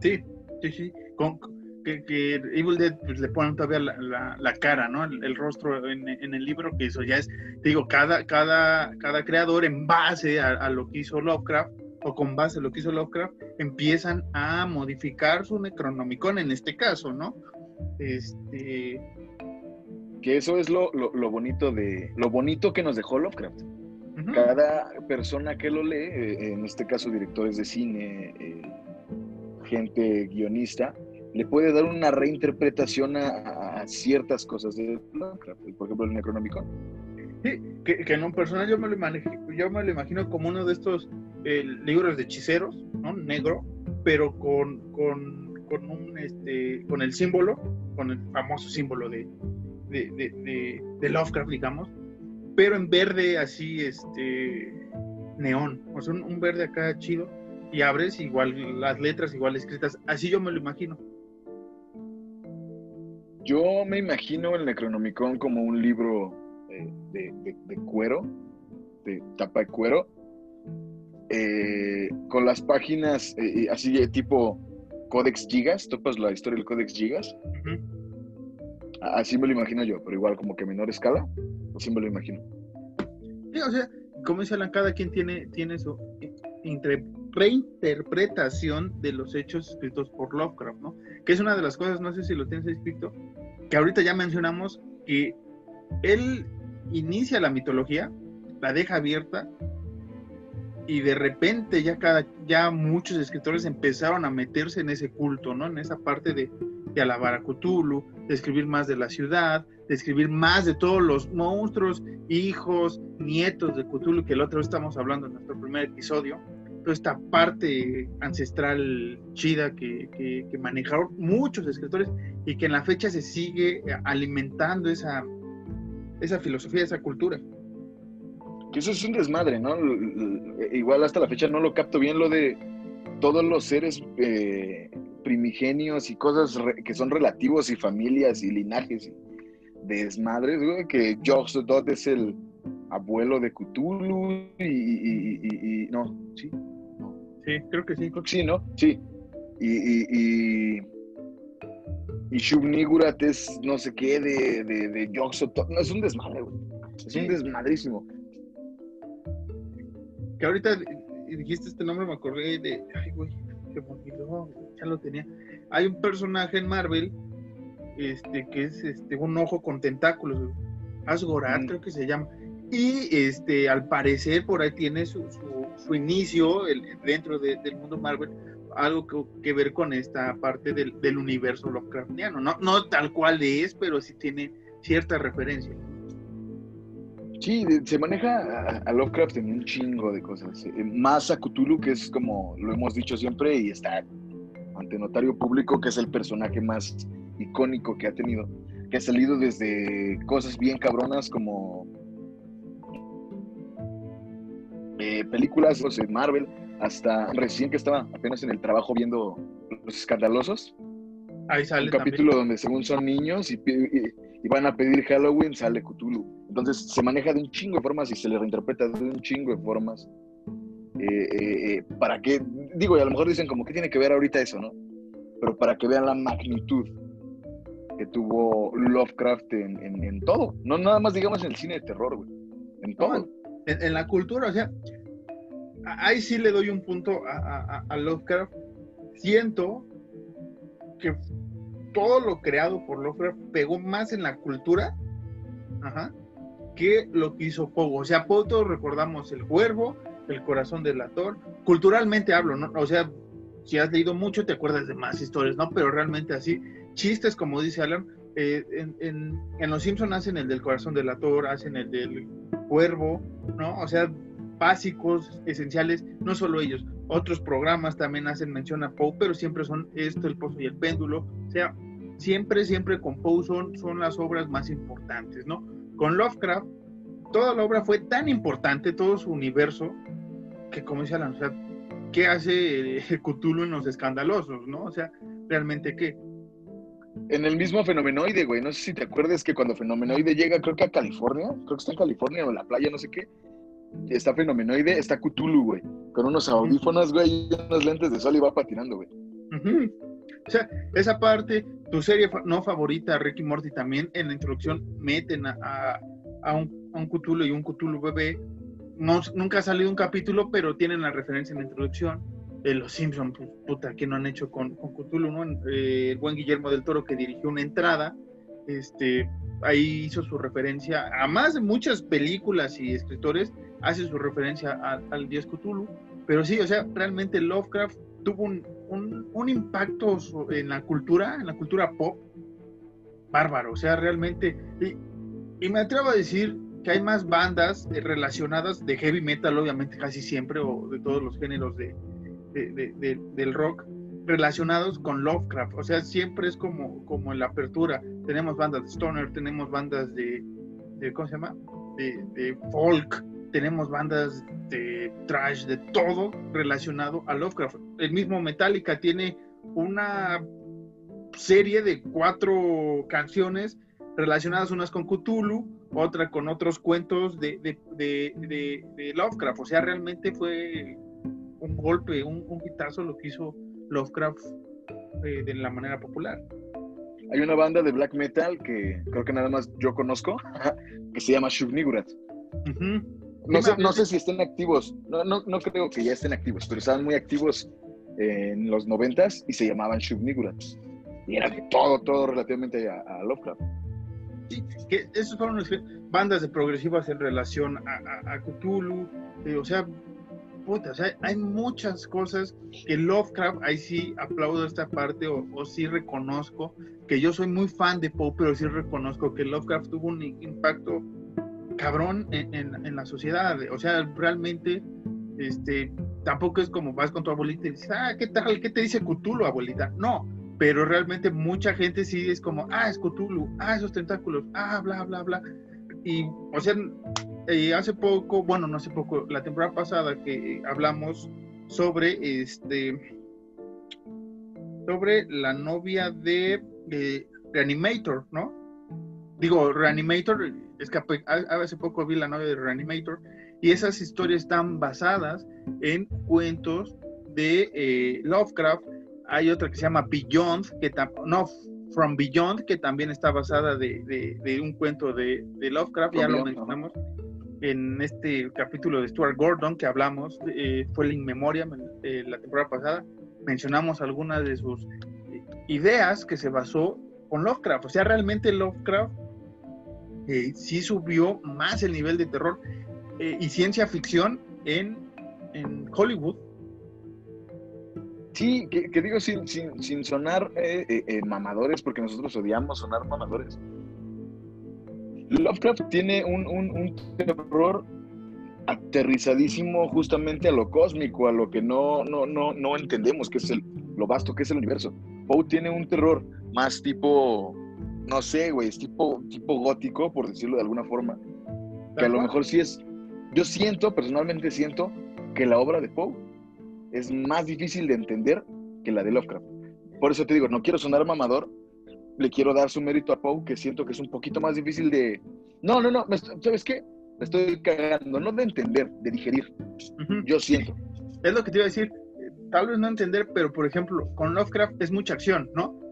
B: sí, sí, sí. Con, que, que Evil Dead pues, le ponen todavía la, la- la cara, ¿no? El, el rostro en, en el libro, que eso ya es, te digo, cada, cada, cada creador en base a, a lo que hizo Lovecraft o con base a lo que hizo Lovecraft, empiezan a modificar su Necronomicon en este caso, ¿no? Este,
A: Que eso es lo, lo, lo bonito de lo bonito que nos dejó Lovecraft.
B: ujú,
A: Cada persona que lo lee, eh, en este caso directores de cine, eh, gente guionista, le puede dar una reinterpretación a, a ciertas cosas de Lovecraft. Por ejemplo, el Necronomicon.
B: sí, que, que en un personal yo me lo imagino, yo me lo imagino como uno de estos eh, libros de hechiceros, ¿no? Negro, pero con, con, con un este con el símbolo, con el famoso símbolo de, de, de, de- de Lovecraft, digamos, pero en verde así, este neón, o sea, un, un verde acá chido, y abres igual las letras igual escritas, así yo me lo imagino.
A: Yo me imagino el Necronomicon como un libro eh, de, de- cuero, de tapa de cuero, eh, con las páginas eh, así de tipo Codex Gigas, topas la historia del Codex Gigas. Así me lo imagino yo, pero igual como que menor escala, así me lo imagino.
B: Sí, o sea, como dice Alan, cada quien tiene, tiene su, entre reinterpretación de los hechos escritos por Lovecraft, ¿no? Que es una de las cosas, no sé si lo tienes escrito, que ahorita ya mencionamos, que él inicia la mitología, la deja abierta, y de repente ya cada ya muchos escritores empezaron a meterse en ese culto, ¿no? En esa parte de, de alabar a Cthulhu, de escribir más de la ciudad, de escribir más de todos los monstruos, hijos, nietos de Cthulhu, que el otro estamos hablando en nuestro primer episodio. Toda esta parte ancestral chida que, que, manejaron muchos escritores y que en la fecha se sigue alimentando esa, esa filosofía, esa cultura.
A: Que eso es un desmadre, ¿no? Igual hasta la fecha no lo capto bien lo de todos los seres eh, primigenios y cosas que son relativos y familias y linajes y desmadres, güey, que Dot es el abuelo de Cthulhu y, no, sí,
B: Sí, creo que sí.
A: Sí, ¿no? Sí. Y, y, y, Shub Nigurat es no sé qué de, de, de No, es un desmadre, güey. Es un desmadrísimo.
B: Que ahorita dijiste este nombre, me acordé de. Ay, güey, ya lo tenía. Hay un personaje en Marvel este, que es este, un ojo con tentáculos, Asgorat mm. creo que se llama. Y este, al parecer por ahí tiene su, su, inicio el, dentro del mundo Marvel, algo que, que, ver con esta parte del, del, universo Lovecraftiano. No, no tal cual es, pero sí tiene cierta referencia.
A: Sí, se maneja a, Lovecraft en un chingo de cosas. Eh, más a Cthulhu, que es como lo hemos dicho siempre, y está ante notario público, que es el personaje más icónico que ha tenido, que ha salido desde cosas bien cabronas como eh, películas de Marvel, hasta recién que estaba apenas en el trabajo viendo Los Escandalosos.
B: Ahí sale.
A: Un capítulo donde según son niños y, van a pedir Halloween, sale Cthulhu. Entonces se maneja de un chingo de formas y se le reinterpreta de un chingo de formas. Eh, eh, para que, digo, y a lo mejor dicen como, ¿qué tiene que ver ahorita eso, no? Pero para que vean la magnitud que tuvo Lovecraft en, todo. No nada más digamos en el cine de terror, güey. En todo.
B: en, la cultura, o sea, ahí sí le doy un punto a, Lovecraft. Siento que todo lo creado por Lovecraft pegó más en la cultura que lo que hizo Poe. O sea, Poe todos recordamos el cuervo, el corazón del ator. Culturalmente hablo, ¿no? O sea, si has leído mucho te acuerdas de más historias, ¿no? Pero realmente así, chistes, como dice Alan, eh, en, Los Simpsons hacen el del corazón del ator, hacen el del cuervo, ¿no? O sea, básicos, esenciales, no solo ellos, otros programas también hacen mención a Poe, pero siempre son esto, el pozo y el péndulo, o sea, siempre, siempre con Poe son, son las obras más importantes, ¿no? Con Lovecraft, toda la obra fue tan importante, todo su universo, que como dice Alan, ¿qué hace *laughs* Cthulhu en los escandalosos, no? O sea, realmente qué
A: en el mismo fenomenoide, güey. No sé si te acuerdas que cuando fenomenoide llega, creo que a California, creo que está en California o en la playa, no sé qué. Está fenomenoide, está Cthulhu, güey. Con unos audífonos, güey, y unos lentes de sol y va patinando, güey.
B: O sea, esa parte, tu serie no favorita, Ricky Morty, también en la introducción meten a, a, un, a un Cthulhu y un Cthulhu bebé. No, nunca ha salido un capítulo, pero tienen la referencia en la introducción los Simpsons, puta, que no han hecho con, con Cthulhu, ¿no? Eh, el buen Guillermo del Toro que dirigió una entrada, este, ahí hizo su referencia, a más de muchas películas y escritores, hace su referencia al dios Cthulhu, pero sí, o sea, realmente Lovecraft tuvo un, un, impacto en la cultura, en la cultura pop, bárbaro, o sea, realmente, y, y me atrevo a decir que hay más bandas relacionadas de heavy metal, obviamente casi siempre, o de todos los géneros de, del rock relacionados con Lovecraft. O sea, siempre es como, como en la apertura. Tenemos bandas de stoner, tenemos bandas de, ¿cómo se llama? De, folk, tenemos bandas de trash, de todo relacionado a Lovecraft. El mismo Metallica tiene una serie de cuatro canciones relacionadas unas con Cthulhu, otra con otros cuentos de, de Lovecraft. O sea, realmente fue un golpe, un, un hitazo lo que hizo Lovecraft eh, de la manera popular.
A: Hay una banda de black metal que creo que nada más yo conozco, *laughs* que se llama Shub No sé, no sé si estén activos, no, no, no creo que ya estén activos, pero estaban muy activos en los noventas y se llamaban Shub Y era todo, todo relativamente a, Lovecraft.
B: Sí, que esos fueron bandas de progresivas en relación a, a, Cthulhu, eh, o sea, puta, o sea, hay muchas cosas que Lovecraft, ahí sí aplaudo esta parte o, o, sí reconozco que yo soy muy fan de Poe, pero sí reconozco que Lovecraft tuvo un impacto cabrón en, en, la sociedad, o sea, realmente, este, tampoco es como vas con tu abuelita y dices, ah, ¿qué tal? ¿Qué te dice Cthulhu, abuelita? No, pero realmente mucha gente sí es como, ah, es Cthulhu, ah, esos tentáculos, ah, bla, bla, bla. Y, o sea, eh, hace poco, bueno, no hace poco, la temporada pasada que hablamos sobre este, sobre la novia de Reanimator, ¿no? Digo, Reanimator, es que hace poco vi la novia de Reanimator, y esas historias están basadas en cuentos de eh, Lovecraft. Hay otra que se llama Beyond, que no, From Beyond, que también está basada de, de, un cuento de, de Lovecraft, ya lo mencionamos en este capítulo de Stuart Gordon que hablamos, eh, fue la inmemoria eh, la temporada pasada, mencionamos algunas de sus eh, ideas que se basó con Lovecraft, o sea, realmente Lovecraft eh, sí subió más el nivel de terror y ciencia ficción en, en Hollywood
A: Sí, que, digo sin, sin, sonar eh, eh, eh, mamadores, porque nosotros odiamos sonar mamadores. Lovecraft tiene un, un, terror aterrizadísimo justamente a lo cósmico, a lo que no, no, no, no entendemos, que es el, lo vasto que es el universo. Poe tiene un terror más tipo, no sé, güey, es tipo, tipo gótico, por decirlo de alguna forma, que a lo mejor sí es, yo siento, personalmente siento, que la obra de Poe es más difícil de entender que la de Lovecraft. Por eso te digo, no quiero sonar mamador, le quiero dar su mérito a Poe, que siento que es un poquito más difícil de... No, no, no, ¿sabes qué? Me estoy cagando, no de entender, de digerir. Yo siento.
B: Es lo que te iba a decir, tal vez no entender, pero por ejemplo, con Lovecraft es mucha acción, ¿no?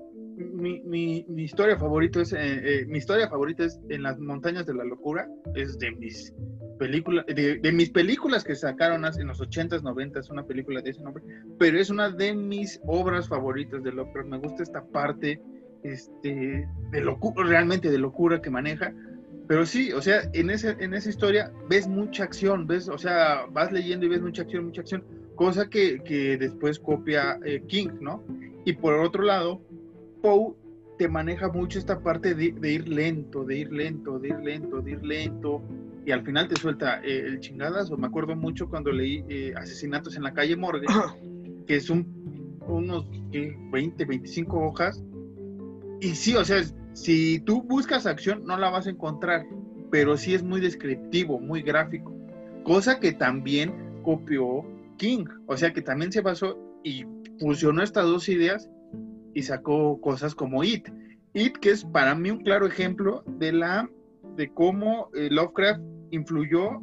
B: Mi, mi, mi historia favorita es, eh, eh, mi historia favorita es En las montañas de la locura, es de mis película, de, mis películas que sacaron en los 80s, 90s, una película de ese nombre, pero es una de mis obras favoritas de Lovecraft. Me gusta esta parte este, de locura, realmente de locura que maneja. Pero sí, o sea, en, ese, en esa historia ves mucha acción, ves, o sea, vas leyendo y ves mucha acción, mucha acción, cosa que, que después copia eh, King, ¿no? Y por otro lado, Poe te maneja mucho esta parte de, de, ir lento, de ir lento, de ir lento, de ir lento, y al final te suelta eh, el chingadazo. Me acuerdo mucho cuando leí eh, Asesinatos en la calle Morgue, *clears throat* que es un, unos 20, 25 hojas. Y sí, o sea, si tú buscas acción, no la vas a encontrar, pero sí es muy descriptivo, muy gráfico. Cosa que también copió King, o sea, que también se basó y fusionó estas dos ideas y sacó cosas como It. It, que es para mí un claro ejemplo de la de cómo eh, Lovecraft influyó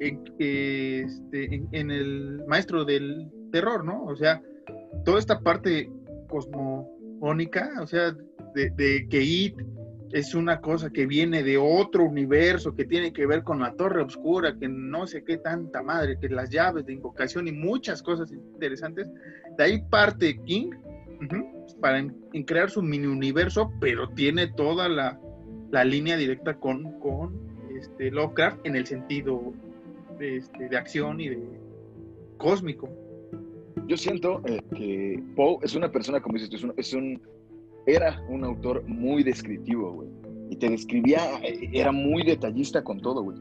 B: este, en, en, el maestro del terror, ¿no? O sea, toda esta parte cosmogónica, o sea, de, que It es una cosa que viene de otro universo, que tiene que ver con la torre oscura, que no sé qué tanta madre, que las llaves de invocación y muchas cosas interesantes. De ahí parte King para crear su mini universo, pero tiene toda la, la línea directa con, con este, Lovecraft en el sentido de, este, de acción y de cósmico.
A: Yo siento eh, que Poe es una persona, como dices, es un, es un, era un autor muy descriptivo, güey. Y te describía, eh, era muy detallista con todo, güey.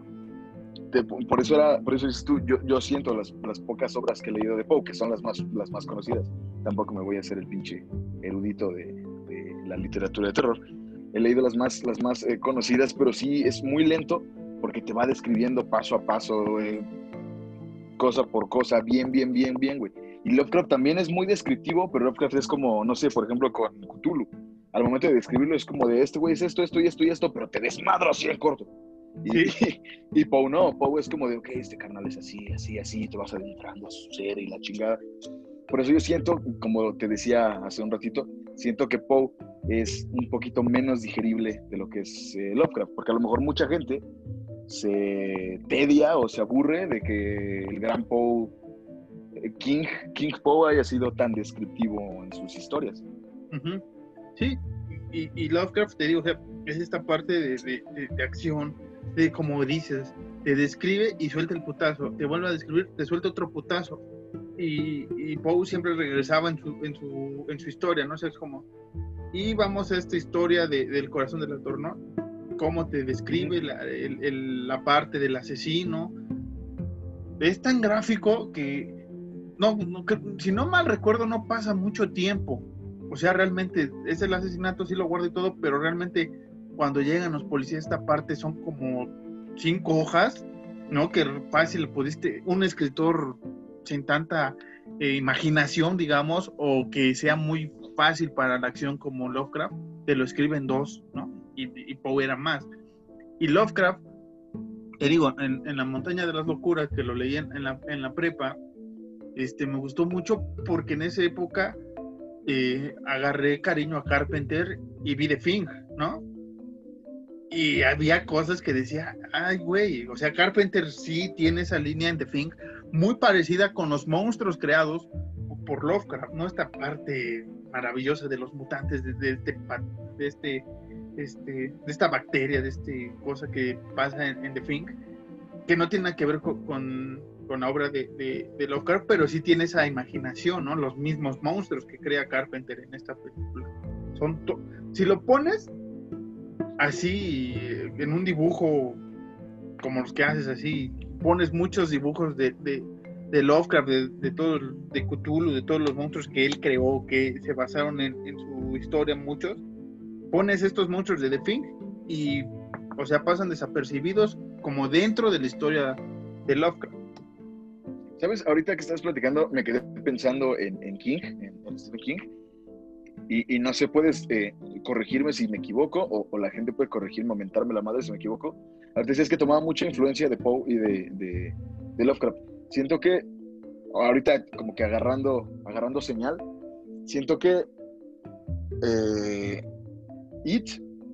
A: Por eso era, por eso dices tú, yo, yo siento las, las, pocas obras que he leído de Poe, que son las más, las más conocidas. Tampoco me voy a hacer el pinche erudito de, de la literatura de terror he leído las más, las más eh, conocidas, pero sí es muy lento porque te va describiendo paso a paso, eh, cosa por cosa, bien, bien, bien, bien, güey. Y Lovecraft también es muy descriptivo, pero Lovecraft es como, no sé, por ejemplo, con Cthulhu. Al momento de describirlo es como de este güey es esto, esto y esto y esto, pero te desmadro así en corto. Y, *laughs* y, Poe no, Poe es como de, ok, este carnal es así, así, así, te vas adentrando a su ser y la chingada. Por eso yo siento, como te decía hace un ratito, siento que Poe es un poquito menos digerible de lo que es eh, Lovecraft, porque a lo mejor mucha gente se tedia o se aburre de que el gran Poe, eh, King, King Poe haya sido tan descriptivo en sus historias.
B: Sí, y, Lovecraft, te digo, es esta parte de, de, acción, de como dices, te describe y suelta el putazo, te vuelve a describir, te suelta otro putazo. Y, y Poe siempre regresaba en su, en su, en su historia, ¿no? sé, es como... Y vamos a esta historia del corazón del actor, ¿no? Cómo te describe la, la parte del asesino. Es tan gráfico que, no, si no mal recuerdo, no pasa mucho tiempo o sea, realmente es el asesinato, sí lo guardo y todo, pero realmente cuando llegan los policías esta parte son como cinco hojas, ¿no? Que fácil pudiste, un escritor sin tanta eh, imaginación, digamos, o que sea muy fácil para la acción como Lovecraft, te lo escriben dos, ¿no? Y, y Poe más. Y Lovecraft, te digo, en, La montaña de las locuras, que lo leí en, la, en la prepa, este, me gustó mucho porque en esa época eh, agarré cariño a Carpenter y vi The Thing, ¿no? Y había cosas que decía, ay, güey, o sea, Carpenter sí tiene esa línea en The Thing muy parecida con los monstruos creados por Lovecraft, ¿no? Esta parte maravillosa de los mutantes, de, este, de, este, este, de esta bacteria, de esta cosa que pasa en, The Thing, que no tiene nada que ver con con la obra de, de, Lovecraft, pero sí tiene esa imaginación, ¿no? Los mismos monstruos que crea Carpenter en esta película. Son si lo pones así en un dibujo como los que haces así, pones muchos dibujos de, de, Lovecraft, de, todo, de Cthulhu, de todos los monstruos que él creó, que se basaron en, en su historia muchos, pones estos monstruos de The Thing y, o sea, pasan desapercibidos como dentro de la historia de Lovecraft.
A: ¿Sabes? Ahorita que estás platicando, me quedé pensando en, King, en, Stephen King, y, no sé, puedes eh, corregirme si me equivoco, o, la gente puede corregirme, aumentarme la madre si me equivoco. Ahorita decías que tomaba mucha influencia de Poe y de, de, Lovecraft. Siento que, ahorita como que agarrando, agarrando señal, siento que eh, It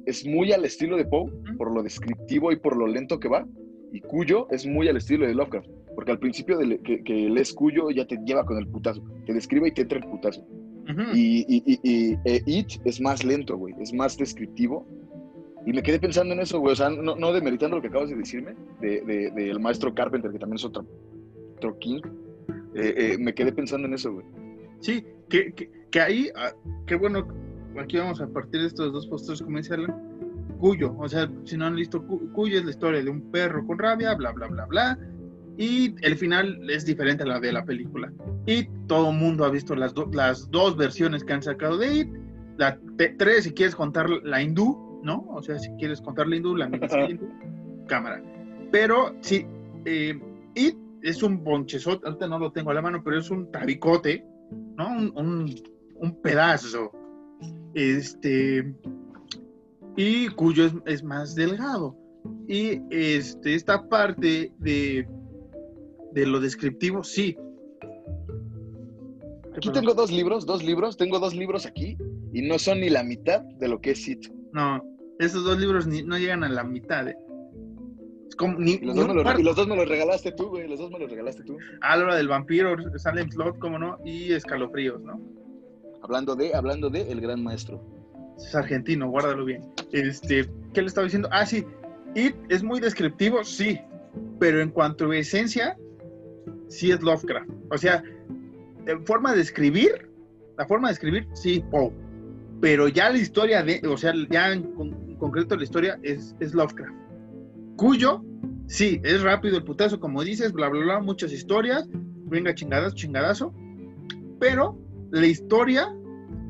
A: es muy al estilo de Poe, por lo descriptivo y por lo lento que va, y Cuyo es muy al estilo de Lovecraft. Porque al principio de que, que lees Cuyo ya te lleva con el putazo. Te describe y te entra el putazo. Y, y, y, e It es más lento, güey. Es más descriptivo. Y me quedé pensando en eso, güey. O sea, no, no demeritando lo que acabas de decirme, del de, de, maestro Carpenter, que también es otro, otro King. Eh, eh, me quedé pensando en eso, güey.
B: Sí, que, que, que ahí, ah, qué bueno, aquí vamos a partir de estos dos postos, como dice Cuyo, o sea, si no han visto, Cuyo es la historia de un perro con rabia, bla, bla, bla, bla y el final es diferente a la de la película. Y todo el mundo ha visto las, las dos versiones que han sacado de It. La tres, si quieres contar la hindú, ¿no? O sea, si quieres contar la hindú, la *laughs* hindú, cámara. Pero sí, eh, It es un bonchezote, ahorita no lo tengo a la mano, pero es un tabicote, ¿no? Un, un, pedazo. Este. Y cuyo es, es más delgado. Y este, esta parte de de lo descriptivo, sí.
A: Aquí tengo dos libros, dos libros, tengo dos libros aquí y no son ni la mitad de lo que es It.
B: No, esos dos libros no llegan a la mitad. ¿eh?
A: y, los dos me los regalaste tú, güey, los dos me los regalaste tú.
B: Ah, la hora del vampiro, Salem Slot, como no, y Escalofríos, ¿no?
A: Hablando de, hablando de El Gran Maestro.
B: Es argentino, guárdalo bien. Este, ¿qué le estaba diciendo? Ah, sí, It es muy descriptivo, sí, pero en cuanto a esencia, sí es Lovecraft. O sea, en forma de escribir, la forma de escribir, sí, Poe. Pero ya la historia de, o sea, ya en, concreto la historia es, Lovecraft. Cuyo, sí, es rápido el putazo, como dices, bla, bla, bla, muchas historias, venga chingadas, chingadazo. Pero la historia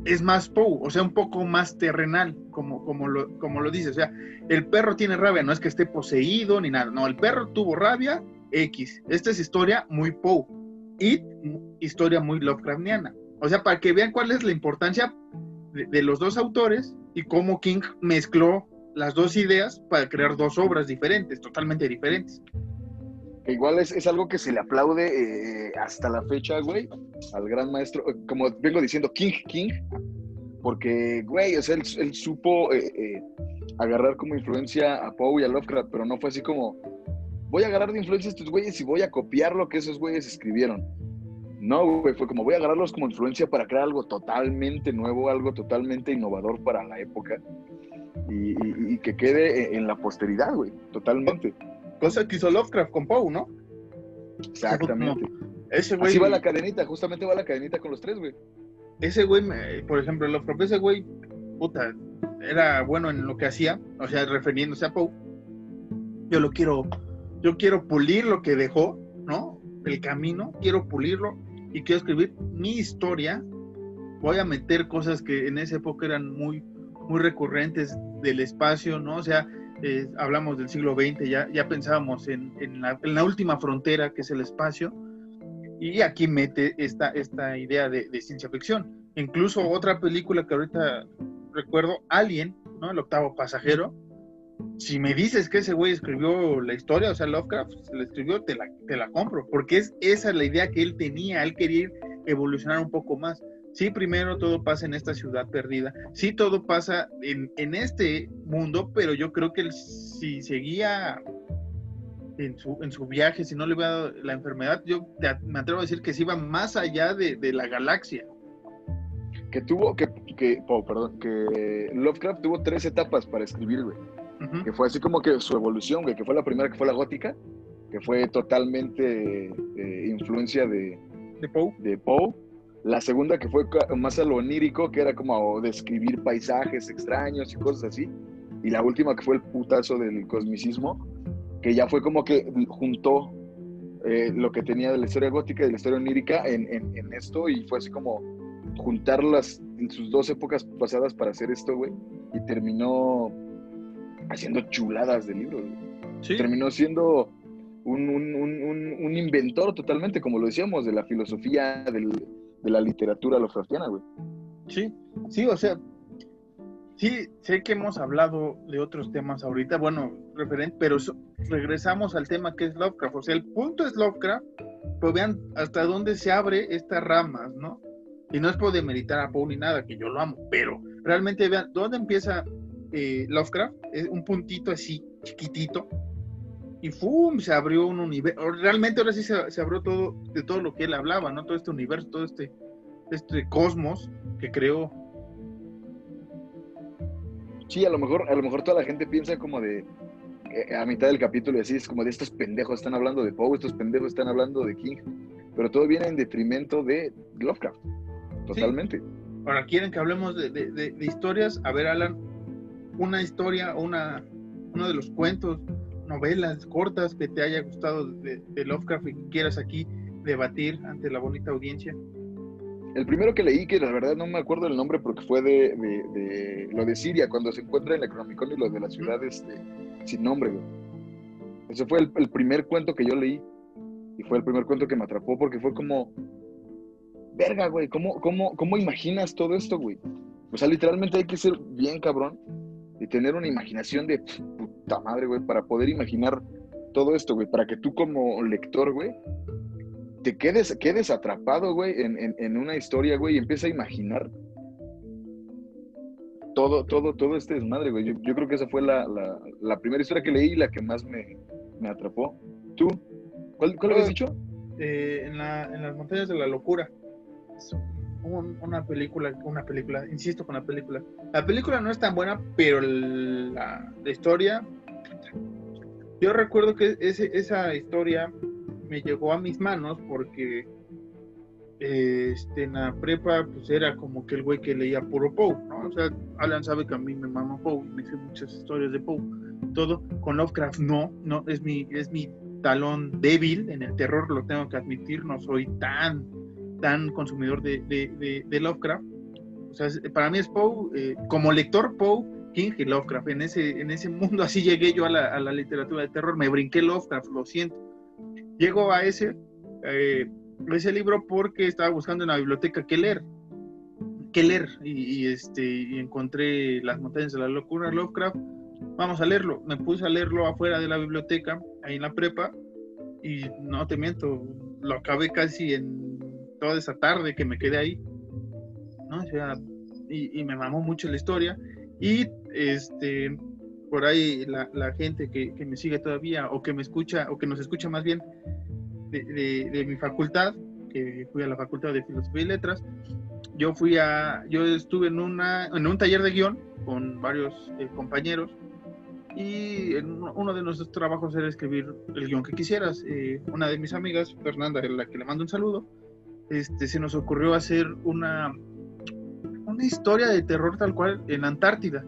B: es más Poe, o sea, un poco más terrenal, como, como, lo, como lo dice. O sea, el perro tiene rabia, no es que esté poseído ni nada. No, el perro tuvo rabia X. Esta es historia muy Poe y historia muy Lovecraftiana. O sea, para que vean cuál es la importancia de, los dos autores y cómo King mezcló las dos ideas para crear dos obras diferentes, totalmente diferentes.
A: Igual es, algo que se le aplaude eh, hasta la fecha, güey, al gran maestro, como vengo diciendo, King King, porque, güey, o sea, él, supo eh, eh, agarrar como influencia a Poe y a Lovecraft, pero no fue así como, voy a agarrar de influencia a estos güeyes y voy a copiar lo que esos güeyes escribieron. No, güey, fue como voy a agarrarlos como influencia para crear algo totalmente nuevo, algo totalmente innovador para la época y, que quede en la posteridad, güey, totalmente.
B: Cosa que hizo Lovecraft con Poe, ¿no?
A: Exactamente. Ese güey, Así va la cadenita, justamente va la cadenita con los tres, güey.
B: Ese güey, por ejemplo, Lovecraft, ese güey, puta, era bueno en lo que hacía, o sea, refiriéndose a Poe. Yo lo quiero, yo quiero pulir lo que dejó, ¿no? El camino, quiero pulirlo y quiero escribir mi historia. Voy a meter cosas que en esa época eran muy, muy recurrentes del espacio, ¿no? O sea, eh, hablamos del siglo XX, ya, ya pensábamos en, la, última frontera que es el espacio, y aquí mete esta, esta idea de, de, ciencia ficción. Incluso otra película que ahorita recuerdo, Alien, ¿no? El octavo pasajero. Si me dices que ese güey escribió la historia, o sea, Lovecraft se la escribió, te la, te la compro, porque es esa la idea que él tenía, él quería evolucionar un poco más. Sí, primero todo pasa en esta ciudad perdida. Sí, todo pasa en, en este mundo, pero yo creo que si seguía en su, en su viaje, si no le hubiera dado la enfermedad, yo me atrevo a decir que se iba más allá de, de la galaxia.
A: Que tuvo, que, que oh, perdón, que Lovecraft tuvo tres etapas para escribir, güey. Que fue así como que su evolución, güey, que fue la primera que fue la gótica, que fue totalmente eh, influencia de,
B: de Poe.
A: De Poe la segunda que fue más a lo onírico, que era como describir paisajes extraños y cosas así. Y la última que fue el putazo del cosmicismo, que ya fue como que juntó eh, lo que tenía de la historia gótica y de la historia onírica en, en, esto y fue así como juntarlas en sus dos épocas pasadas para hacer esto, güey. Y terminó haciendo chuladas de libros. ¿Sí? Terminó siendo un, un, un, un, inventor totalmente, como lo decíamos, de la filosofía, del, de la literatura Lovecraftiana, güey.
B: Sí, sí, o sea, sí, sé que hemos hablado de otros temas ahorita, bueno, referente, pero regresamos al tema que es Lovecraft. O sea, el punto es Lovecraft, pero vean hasta dónde se abre estas ramas, ¿no? Y no es por demeritar a Poe ni nada, que yo lo amo, pero realmente vean dónde empieza eh, Lovecraft, es un puntito así, chiquitito, y ¡fum! se abrió un universo. Realmente ahora sí se, abrió todo de todo lo que él hablaba, ¿no? Todo este universo, todo este, este cosmos que creó.
A: Sí, a lo mejor, a lo mejor toda la gente piensa como de eh, a mitad del capítulo y así es como de estos pendejos están hablando de Poe, estos pendejos están hablando de King, pero todo viene en detrimento de Lovecraft, totalmente.
B: Ahora quieren que hablemos de, de, historias, a ver Alan, una historia, una, uno de los cuentos novelas cortas que te haya gustado de, Lovecraft y que quieras aquí debatir ante la bonita audiencia?
A: El primero que leí, que la verdad no me acuerdo el nombre porque fue de, de, lo de Siria, cuando se encuentra en el Necronomicon y lo de las ciudades este, sin nombre, Ese fue el, el, primer cuento que yo leí y fue el primer cuento que me atrapó porque fue como, verga, güey, ¿cómo, cómo, cómo imaginas todo esto, güey? O sea, literalmente hay que ser bien cabrón y tener una imaginación de puta madre, güey, para poder imaginar todo esto, güey, para que tú como lector, güey, te quedes, quedes atrapado, güey, en, una historia, güey, y empieza a imaginar todo, todo, todo este desmadre, güey. Yo, creo que esa fue la, primera historia que leí y la que más me, atrapó. ¿Tú? ¿Cuál, cuál habías dicho?
B: Eh, en, en las montañas de la locura una película, una película, insisto con la película. La película no es tan buena, pero la, historia, yo recuerdo que esa historia me llegó a mis manos porque este, en la prepa pues era como que el güey que leía puro Poe, ¿no? O sea, Alan sabe que a mí me mama Poe, me hice muchas historias de Poe, todo. Con Lovecraft no, no, es mi, es mi talón débil en el terror, lo tengo que admitir, no soy tan tan consumidor de, de, Lovecraft. O sea, para mí es Poe, eh, como lector Poe, King y Lovecraft. En ese, en ese mundo así llegué yo a la, a la literatura de terror, me brinqué Lovecraft, lo siento. Llego a ese, eh, ese libro porque estaba buscando en la biblioteca qué leer. Qué leer. Y, este, y encontré Las montañas de la locura, Lovecraft. Vamos a leerlo. Me puse a leerlo afuera de la biblioteca, ahí en la prepa. Y no te miento, lo acabé casi en toda esa tarde que me quedé ahí, ¿no? O sea, y, me mamó mucho la historia. Y este, por ahí la, la gente que, que, me sigue todavía o que me escucha o que nos escucha más bien de, de, de, mi facultad, que fui a la Facultad de Filosofía y Letras, yo fui a, yo estuve en, una, en un taller de guion con varios eh, compañeros y uno de nuestros trabajos era escribir el guion que quisieras. Eh, una de mis amigas, Fernanda, a la que le mando un saludo, este, se nos ocurrió hacer una, una historia de terror tal cual en Antártida.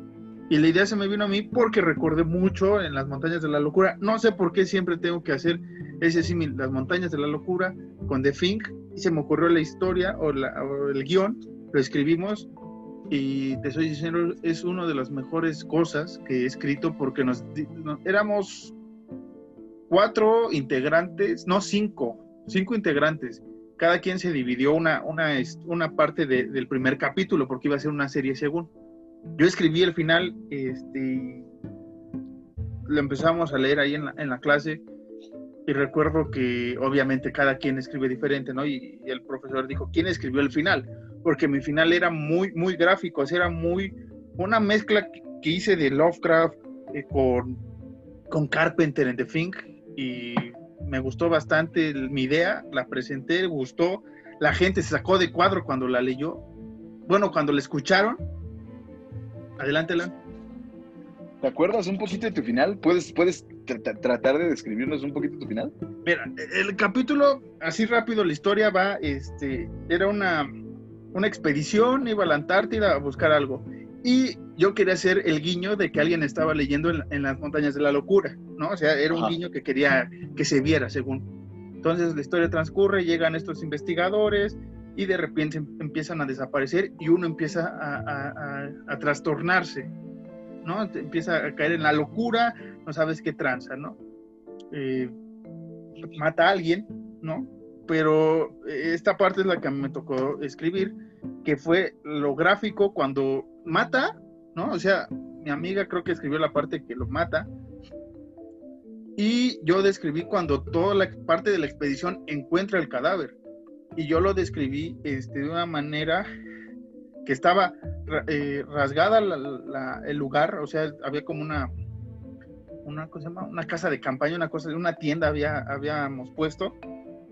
B: Y la idea se me vino a mí porque recordé mucho en las montañas de la locura. No sé por qué siempre tengo que hacer ese símil, las montañas de la locura con The Fink. Y se me ocurrió la historia o, la, o el guion, lo escribimos y te soy diciendo, es una de las mejores cosas que he escrito porque nos, no, éramos cuatro integrantes, no cinco, cinco integrantes. Cada quien se dividió una, una, una parte de, del primer capítulo porque iba a ser una serie según. Yo escribí el final, este, lo empezamos a leer ahí en la, en la clase y recuerdo que obviamente cada quien escribe diferente, ¿no? Y, y, el profesor dijo, ¿quién escribió el final? Porque mi final era muy, muy gráfico, o era muy, una mezcla que hice de Lovecraft eh, con, con Carpenter en The Thing y me gustó bastante mi idea, la presenté, gustó, la gente se sacó de cuadro cuando la leyó, bueno, cuando la escucharon. Adelante, Lan.
A: ¿Te acuerdas un poquito de tu final? ¿Puedes, puedes tr tratar de describirnos un poquito tu final?
B: Mira, el capítulo, así rápido, la historia va, este, era una, una expedición, iba a la Antártida a buscar algo. Y yo quería hacer el guiño de que alguien estaba leyendo en, en las montañas de la locura, ¿no? O sea, era un Ajá. guiño que quería que se viera, según. Entonces la historia transcurre, llegan estos investigadores y de repente empiezan a desaparecer y uno empieza a, a, a, a trastornarse, ¿no? Empieza a caer en la locura, no sabes qué tranza, ¿no? Eh, mata a alguien, ¿no? Pero esta parte es la que me tocó escribir, que fue lo gráfico cuando mata, ¿no? O sea, mi amiga creo que escribió la parte que lo mata. Y yo describí cuando toda la parte de la expedición encuentra el cadáver. Y yo lo describí este, de una manera que estaba eh, rasgada la, la, el lugar, o sea, había como una, una, una casa de campaña, una cosa de una tienda había, habíamos puesto.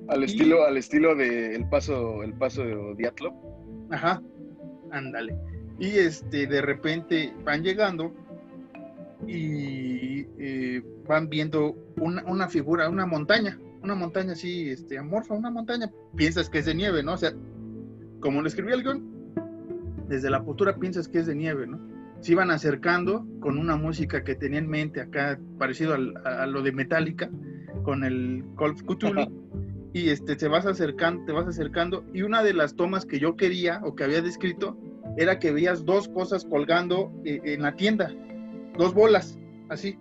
A: Al y, estilo, al estilo de el paso, el paso de Diatlo.
B: Ajá, ándale. Y este, de repente van llegando y eh, van viendo una, una, figura, una montaña, una montaña así, este, amorfa, una montaña. Piensas que es de nieve, ¿no? O sea, como lo escribí el guion, desde la postura piensas que es de nieve, ¿no? Se iban acercando con una música que tenía en mente acá, parecido al, a, lo de Metallica, con el Call of Cthulhu. Y este, te vas acercando, te vas acercando, y una de las tomas que yo quería o que había descrito era que veías dos cosas colgando eh, en la tienda, dos bolas, así.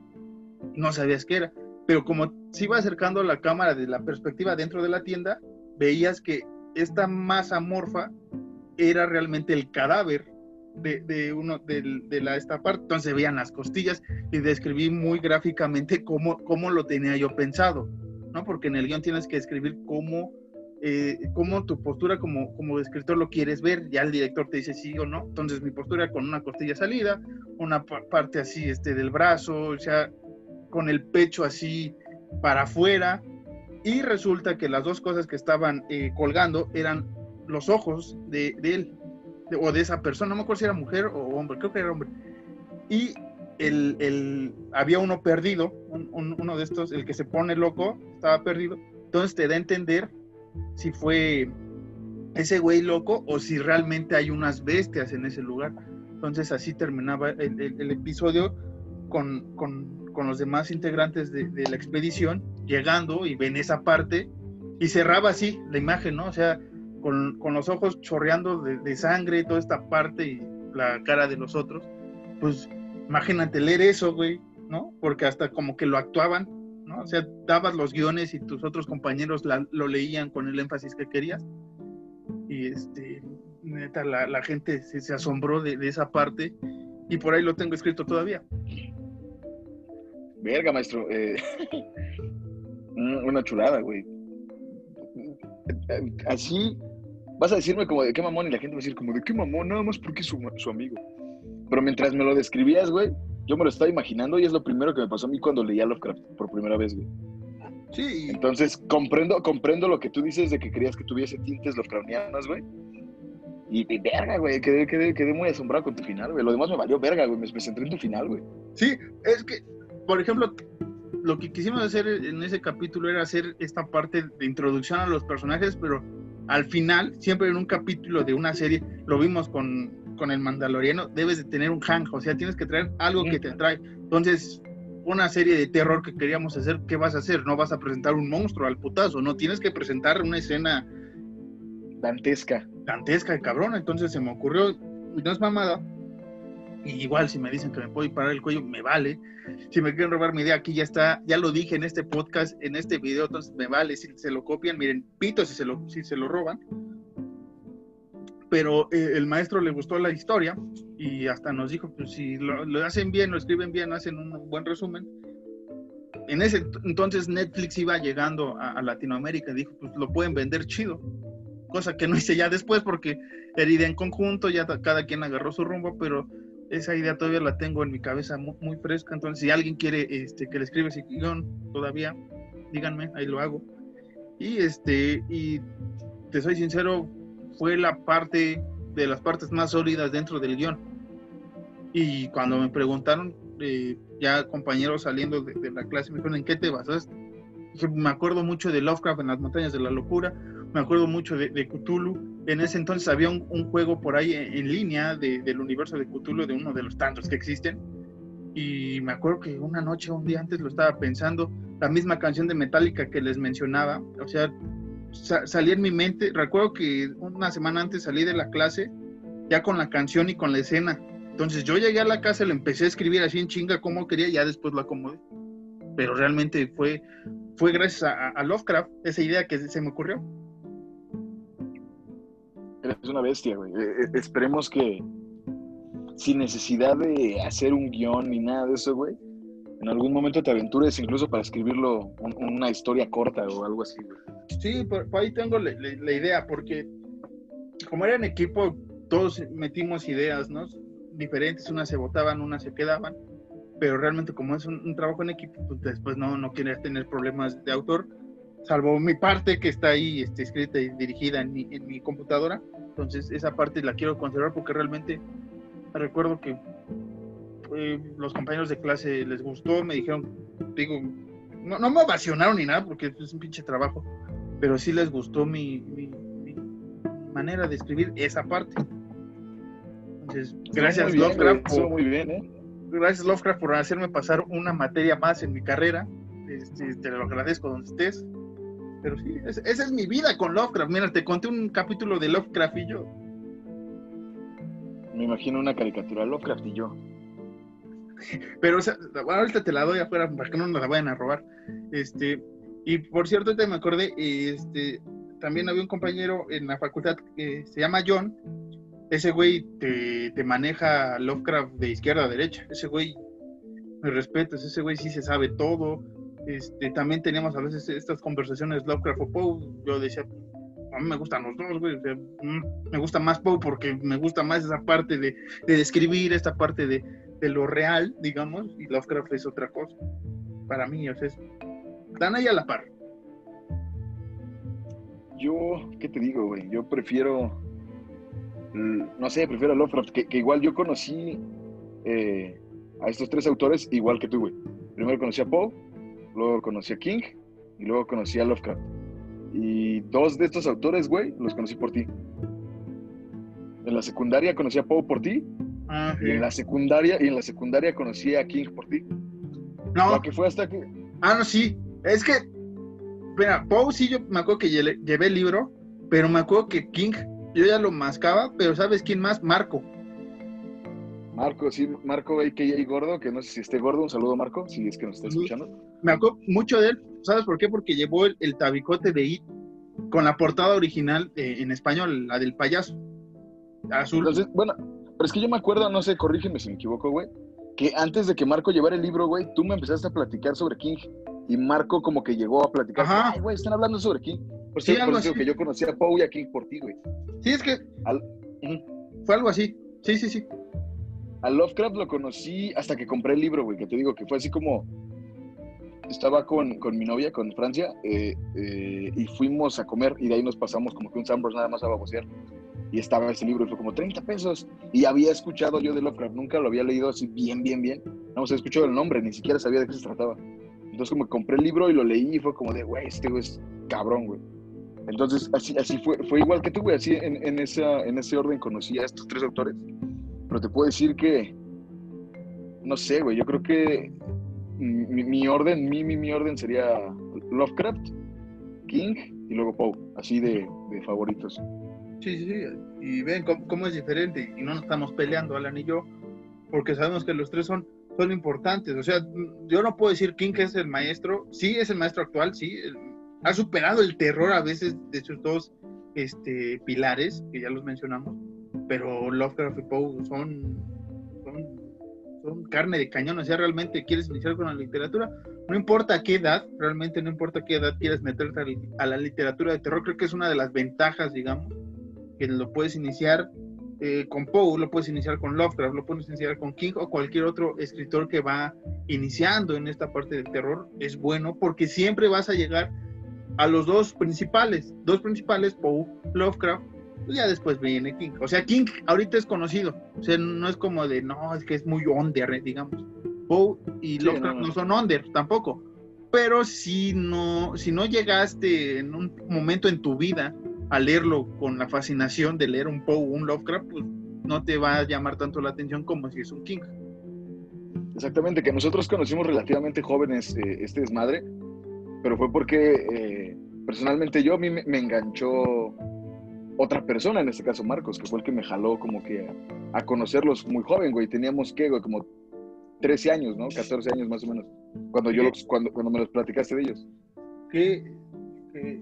B: No sabías qué era, pero como se iba acercando la cámara de la perspectiva dentro de la tienda, veías que esta masa morfa era realmente el cadáver de, uno de, de, la, esta parte. Entonces veían las costillas y describí muy gráficamente cómo, cómo lo tenía yo pensado, ¿no? Porque en el guion tienes que escribir cómo, eh, cómo tu postura como, como escritor lo quieres ver. Ya el director te dice sí o no. Entonces mi postura con una costilla salida, una parte así este, del brazo, o sea, con el pecho así para afuera. Y resulta que las dos cosas que estaban eh, colgando eran los ojos de, de él de, o de esa persona, no me acuerdo si era mujer o hombre, creo que era hombre. Y el, el, había uno perdido, un, un, uno de estos, el que se pone loco, estaba perdido. Entonces te da a entender si fue ese güey loco o si realmente hay unas bestias en ese lugar. Entonces así terminaba el, episodio con, con, con, los demás integrantes de, la expedición llegando y ven esa parte y cerraba así la imagen, ¿no? O sea, con, con los ojos chorreando de, de, sangre y toda esta parte y la cara de los otros, pues imagínate leer eso, güey, ¿no? Porque hasta como que lo actuaban, ¿no? O sea, dabas los guiones y tus otros compañeros la, lo leían con el énfasis que querías. Y este, neta, la, la gente se, se asombró de, de, esa parte y por ahí lo tengo escrito todavía.
A: Verga, maestro. Eh, *laughs* una chulada, güey. Así vas a decirme como de qué mamón y la gente va a decir como de qué mamón, nada más porque es su, su amigo. Pero mientras me lo describías, güey, yo me lo estaba imaginando y es lo primero que me pasó a mí cuando leía Lovecraft por primera vez, güey.
B: Sí,
A: Entonces, comprendo, comprendo lo que tú dices de que querías que tuviese tintes Lovecraftianos, güey. Y, y verga, güey, quedé, quedé, quedé muy asombrado con tu final, güey. Lo demás me valió verga, güey. Me, me centré en tu final, güey.
B: sí, es que, por ejemplo, lo que quisimos hacer en ese capítulo era hacer esta parte de introducción a los personajes, pero al final, siempre en un capítulo de una serie, lo vimos con, con el Mandaloriano, debes de tener un hang, o sea, tienes que traer algo que te atrae. Entonces, una serie de terror que queríamos hacer, ¿qué vas a hacer? No vas a presentar un monstruo al putazo, no tienes que presentar una escena
A: Dantesca.
B: dantesca cabrón. Entonces se me ocurrió, no es mamada. Igual, si me dicen que me puedo parar el cuello, me vale. Si me quieren robar mi idea, aquí ya está. Ya lo dije en este podcast, en este video, entonces me vale. Si se lo copian, miren, pito si se lo, si se lo roban. Pero eh, el maestro le gustó la historia y hasta nos dijo, pues si lo, lo hacen bien, lo escriben bien, hacen un buen resumen. En ese ent- entonces Netflix iba llegando a, a Latinoamérica dijo, pues lo pueden vender chido cosa que no hice ya después porque era idea en conjunto, ya cada quien agarró su rumbo, pero esa idea todavía la tengo en mi cabeza muy, muy fresca, entonces si alguien quiere este, que le escriba ese guion todavía, díganme, ahí lo hago. Y este, y te soy sincero, fue la parte de las partes más sólidas dentro del guion. Y cuando me preguntaron, eh, ya compañeros saliendo de, de la clase, me dijeron, ¿en qué te basaste? Me acuerdo mucho de Lovecraft en las montañas de la locura, me acuerdo mucho de, de Cthulhu. En ese entonces había un, un juego por ahí en, en línea de- del universo de Cthulhu, de uno de los tantos que existen. Y me acuerdo que una noche, un día antes, lo estaba pensando, la misma canción de Metallica que les mencionaba. O sea, sa- salí en mi mente. Recuerdo que una semana antes salí de la clase, ya con la canción y con la escena. Entonces yo llegué a la casa, le empecé a escribir así en chinga como quería, y ya después lo acomodé. Pero realmente fue, fue gracias a, a Lovecraft esa idea que se me ocurrió.
A: Eres una bestia, güey. Eh, eh, esperemos que sin necesidad de hacer un guion ni nada de eso, güey, en algún momento te aventures incluso para escribirlo un- una historia corta o algo así, güey.
B: Sí, por, ahí tengo la, idea, porque como era en equipo, todos metimos ideas, ¿no? Diferentes, unas se votaban, unas se quedaban, pero realmente como es un, trabajo en equipo, pues después no, no quieres tener problemas de autor, salvo mi parte que está ahí este, escrita y dirigida en mi computadora, entonces esa parte la quiero conservar porque realmente recuerdo que eh, los compañeros de clase les gustó, me dijeron, digo, no, no me ovacionaron ni nada porque es un pinche trabajo, pero sí les gustó mi, mi- mi manera de escribir esa parte. Entonces, gracias
A: bien,
B: Lovecraft, por,
A: muy bien, ¿eh?
B: gracias Lovecraft por hacerme pasar una materia más en mi carrera. Este, te lo agradezco donde estés. Pero sí, es- esa es mi vida con Lovecraft. Mira, te conté un capítulo de Lovecraft y yo.
A: Me imagino una caricatura Lovecraft y yo.
B: Pero o sea, ahorita te la doy afuera para que no nos la vayan a robar. Este, y por cierto, ahorita me acordé, este, también había un compañero en la facultad que se llama John. Ese güey te, te maneja Lovecraft de izquierda a derecha. Ese güey, me respetas, ese güey sí se sabe todo. Este, también teníamos a veces estas conversaciones Lovecraft o Poe. Yo decía, a mí me gustan los dos, güey. mm, me gusta más Poe porque me gusta más esa parte de, de describir, esta parte de, de lo real, digamos, y Lovecraft es otra cosa. Para mí, o sea, es- están ahí a la par.
A: Yo, ¿qué te digo, güey? Yo prefiero, l- no sé, prefiero a Lovecraft, que, que igual yo conocí eh, a estos tres autores igual que tú, güey. Primero conocí a Poe, luego conocí a King y luego conocí a Lovecraft. Y dos de estos autores, güey, los conocí por ti. En la secundaria conocí a Poe por ti
B: Ah,
A: y en la secundaria y en la secundaria conocí a King por ti.
B: No,
A: que fue hasta que
B: ah, no, sí. Es que, mira, Poe sí, yo me acuerdo que llevé, llevé el libro, pero me acuerdo que King, yo ya lo mascaba, pero ¿sabes quién más? Marco.
A: Marco, sí, Marco AKA Gordo, que no sé si esté gordo, un saludo Marco, si es que nos está escuchando.
B: Me acuerdo mucho de él, ¿sabes por qué? Porque llevó el, el tabicote de It con la portada original eh, en español, la del payaso. Azul.
A: Entonces, bueno, pero es que yo me acuerdo, no sé, corrígeme si me equivoco, güey, que antes de que Marco llevara el libro, güey, tú me empezaste a platicar sobre King y Marco como que llegó a platicar,
B: Ajá.
A: ay, güey, están hablando sobre King. Por
B: Sí,
A: eso,
B: algo
A: por eso digo
B: así.
A: que yo conocí a Poe y a King por ti, güey.
B: Sí, es que
A: Al-
B: fue algo así. Sí, sí, sí.
A: A Lovecraft lo conocí hasta que compré el libro, güey, que te digo que fue así como estaba con, con mi novia, con Francia, eh, eh, y fuimos a comer y de ahí nos pasamos como que un Sambors nada más a babosear. Y estaba ese libro y fue como 30 pesos. Y había escuchado yo de Lovecraft, nunca lo había leído así bien, bien, bien. No, se escuchado el nombre, ni siquiera sabía de qué se trataba. Entonces como compré el libro y lo leí y fue como de, güey, este güey es cabrón, güey. Entonces así, así fue, fue igual que tú, güey, así en, en, esa, en ese orden conocí a estos tres autores. Pero te puedo decir que, no sé, güey, yo creo que mi, orden, mi, mi, mi, orden sería Lovecraft, King y luego Poe, así de, de favoritos.
B: Sí, sí, sí. Y ven cómo, es diferente y no nos estamos peleando, Alan y yo, porque sabemos que los tres son, son importantes. O sea, yo no puedo decir King es el maestro, sí es el maestro actual, sí, ha superado el terror a veces de sus dos este, pilares, que ya los mencionamos, pero Lovecraft y Poe son son carne de cañón, o sea, realmente quieres iniciar con la literatura, no importa qué edad, realmente no importa qué edad quieres meterte a la literatura de terror, creo que es una de las ventajas, digamos, que lo puedes iniciar eh, con Poe, lo puedes iniciar con Lovecraft, lo puedes iniciar con King o cualquier otro escritor que va iniciando en esta parte del terror, es bueno porque siempre vas a llegar a los dos principales, dos principales, Poe, Lovecraft, pues ya después viene King. O sea, King ahorita es conocido. O sea, no es como de, no, es que es muy under, digamos. Poe y Lovecraft no, son under tampoco. Pero si no, si no llegaste en un momento en tu vida a leerlo con la fascinación de leer un Poe un Lovecraft, pues no te va a llamar tanto la atención como si es un King.
A: Exactamente, que nosotros conocimos relativamente jóvenes eh, este desmadre, pero fue porque eh, personalmente yo a mí me enganchó otra persona, en este caso Marcos, que fue el que me jaló como que a, conocerlos muy joven, güey. Teníamos que, güey, como 13 años, ¿no? 14 años más o menos, cuando yo los, cuando, cuando me los platicaste de ellos.
B: Que,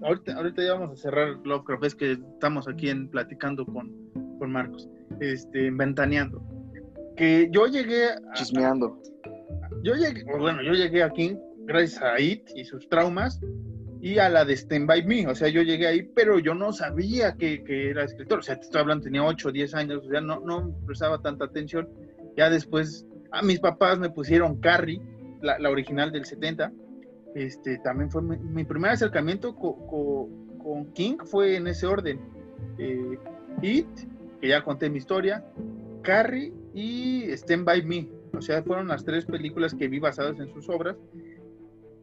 B: ahorita, ahorita ya vamos a cerrar Lovecraft, es que estamos aquí en, platicando con, con Marcos, este, ventaneando. Que yo llegué...
A: Chismeando.
B: yo llegué, bueno, yo llegué aquí gracias a It y sus traumas, y a la de Stand By Me. O sea, yo llegué ahí, pero yo no sabía que, que era escritor. O sea, te estoy hablando, tenía 8 o 10 años, o sea, no, no prestaba tanta atención. Ya después, a mis papás me pusieron Carrie, la, la original del 70. Este, también fue mi, primer acercamiento con, King, fue en ese orden. Eh, It, que ya conté mi historia, Carrie y Stand By Me. O sea, fueron las tres películas que vi basadas en sus obras.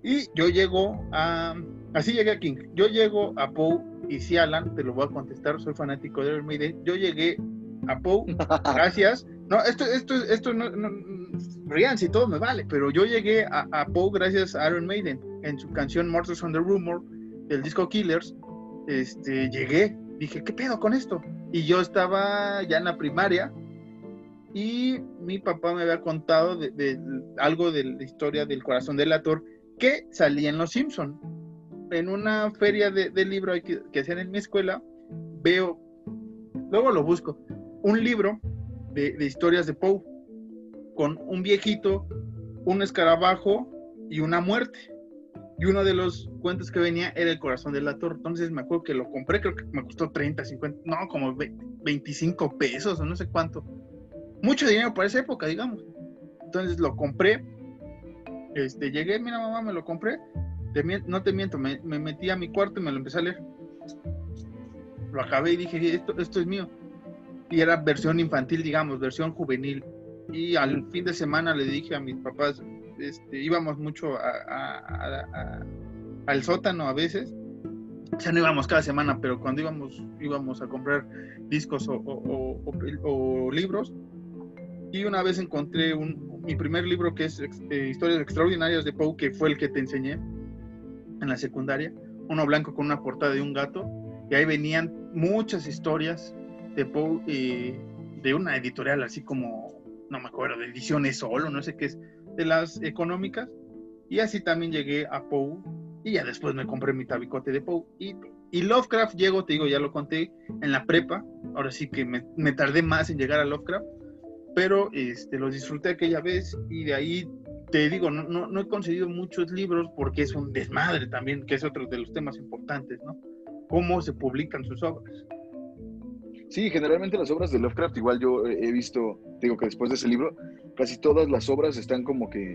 B: Y yo llego a, así llegué a King, yo llego a Poe y si Alan, te lo voy a contestar, soy fanático de Iron Maiden, yo llegué a Poe, *laughs* gracias, no, esto, esto, esto no, no rían si todo me vale, pero yo llegué a, a Poe gracias a Iron Maiden, en su canción Monsters on the Rumor, del disco Killers, este, llegué, dije, ¿qué pedo con esto? Y yo estaba ya en la primaria, y mi papá me había contado de, algo de la historia del corazón del actor que salía en Los Simpson. En una feria de, libro que, que, hacían en mi escuela, veo, luego lo busco, un libro de, historias de Poe, con un viejito, un escarabajo y una muerte. Y uno de los cuentos que venía era El corazón del actor. Entonces me acuerdo que lo compré, creo que me costó 30, 50, no, como 25 pesos o no sé cuánto. Mucho dinero para esa época, digamos. Entonces lo compré este, llegué, mira mamá, me lo compré. No te miento, me, metí a mi cuarto y me lo empecé a leer. Lo acabé y dije, esto, esto es mío. Y era versión infantil, digamos, versión juvenil. Y al fin de semana le dije a mis papás, este, íbamos mucho al sótano a veces. O sea, no íbamos cada semana, pero cuando íbamos, íbamos a comprar discos o libros, y una vez encontré un, mi primer libro que es eh, Historias Extraordinarias de Poe, que fue el que te enseñé en la secundaria, uno blanco con una portada de un gato, y ahí venían muchas historias de Poe eh, de una editorial así como, no me acuerdo, de ediciones solo, no sé qué es, de las económicas, y así también llegué a Poe, y ya después me compré mi tabicote de Poe, y, y Lovecraft llego, te digo, ya lo conté, en la prepa, ahora sí que me, me tardé más en llegar a Lovecraft, pero este, los disfruté aquella vez y de ahí te digo, no, no, he conseguido muchos libros porque es un desmadre también, que es otro de los temas importantes, ¿no? Cómo se publican sus obras.
A: Sí, generalmente las obras de Lovecraft, igual yo he visto, digo que después de ese libro, casi todas las obras están como que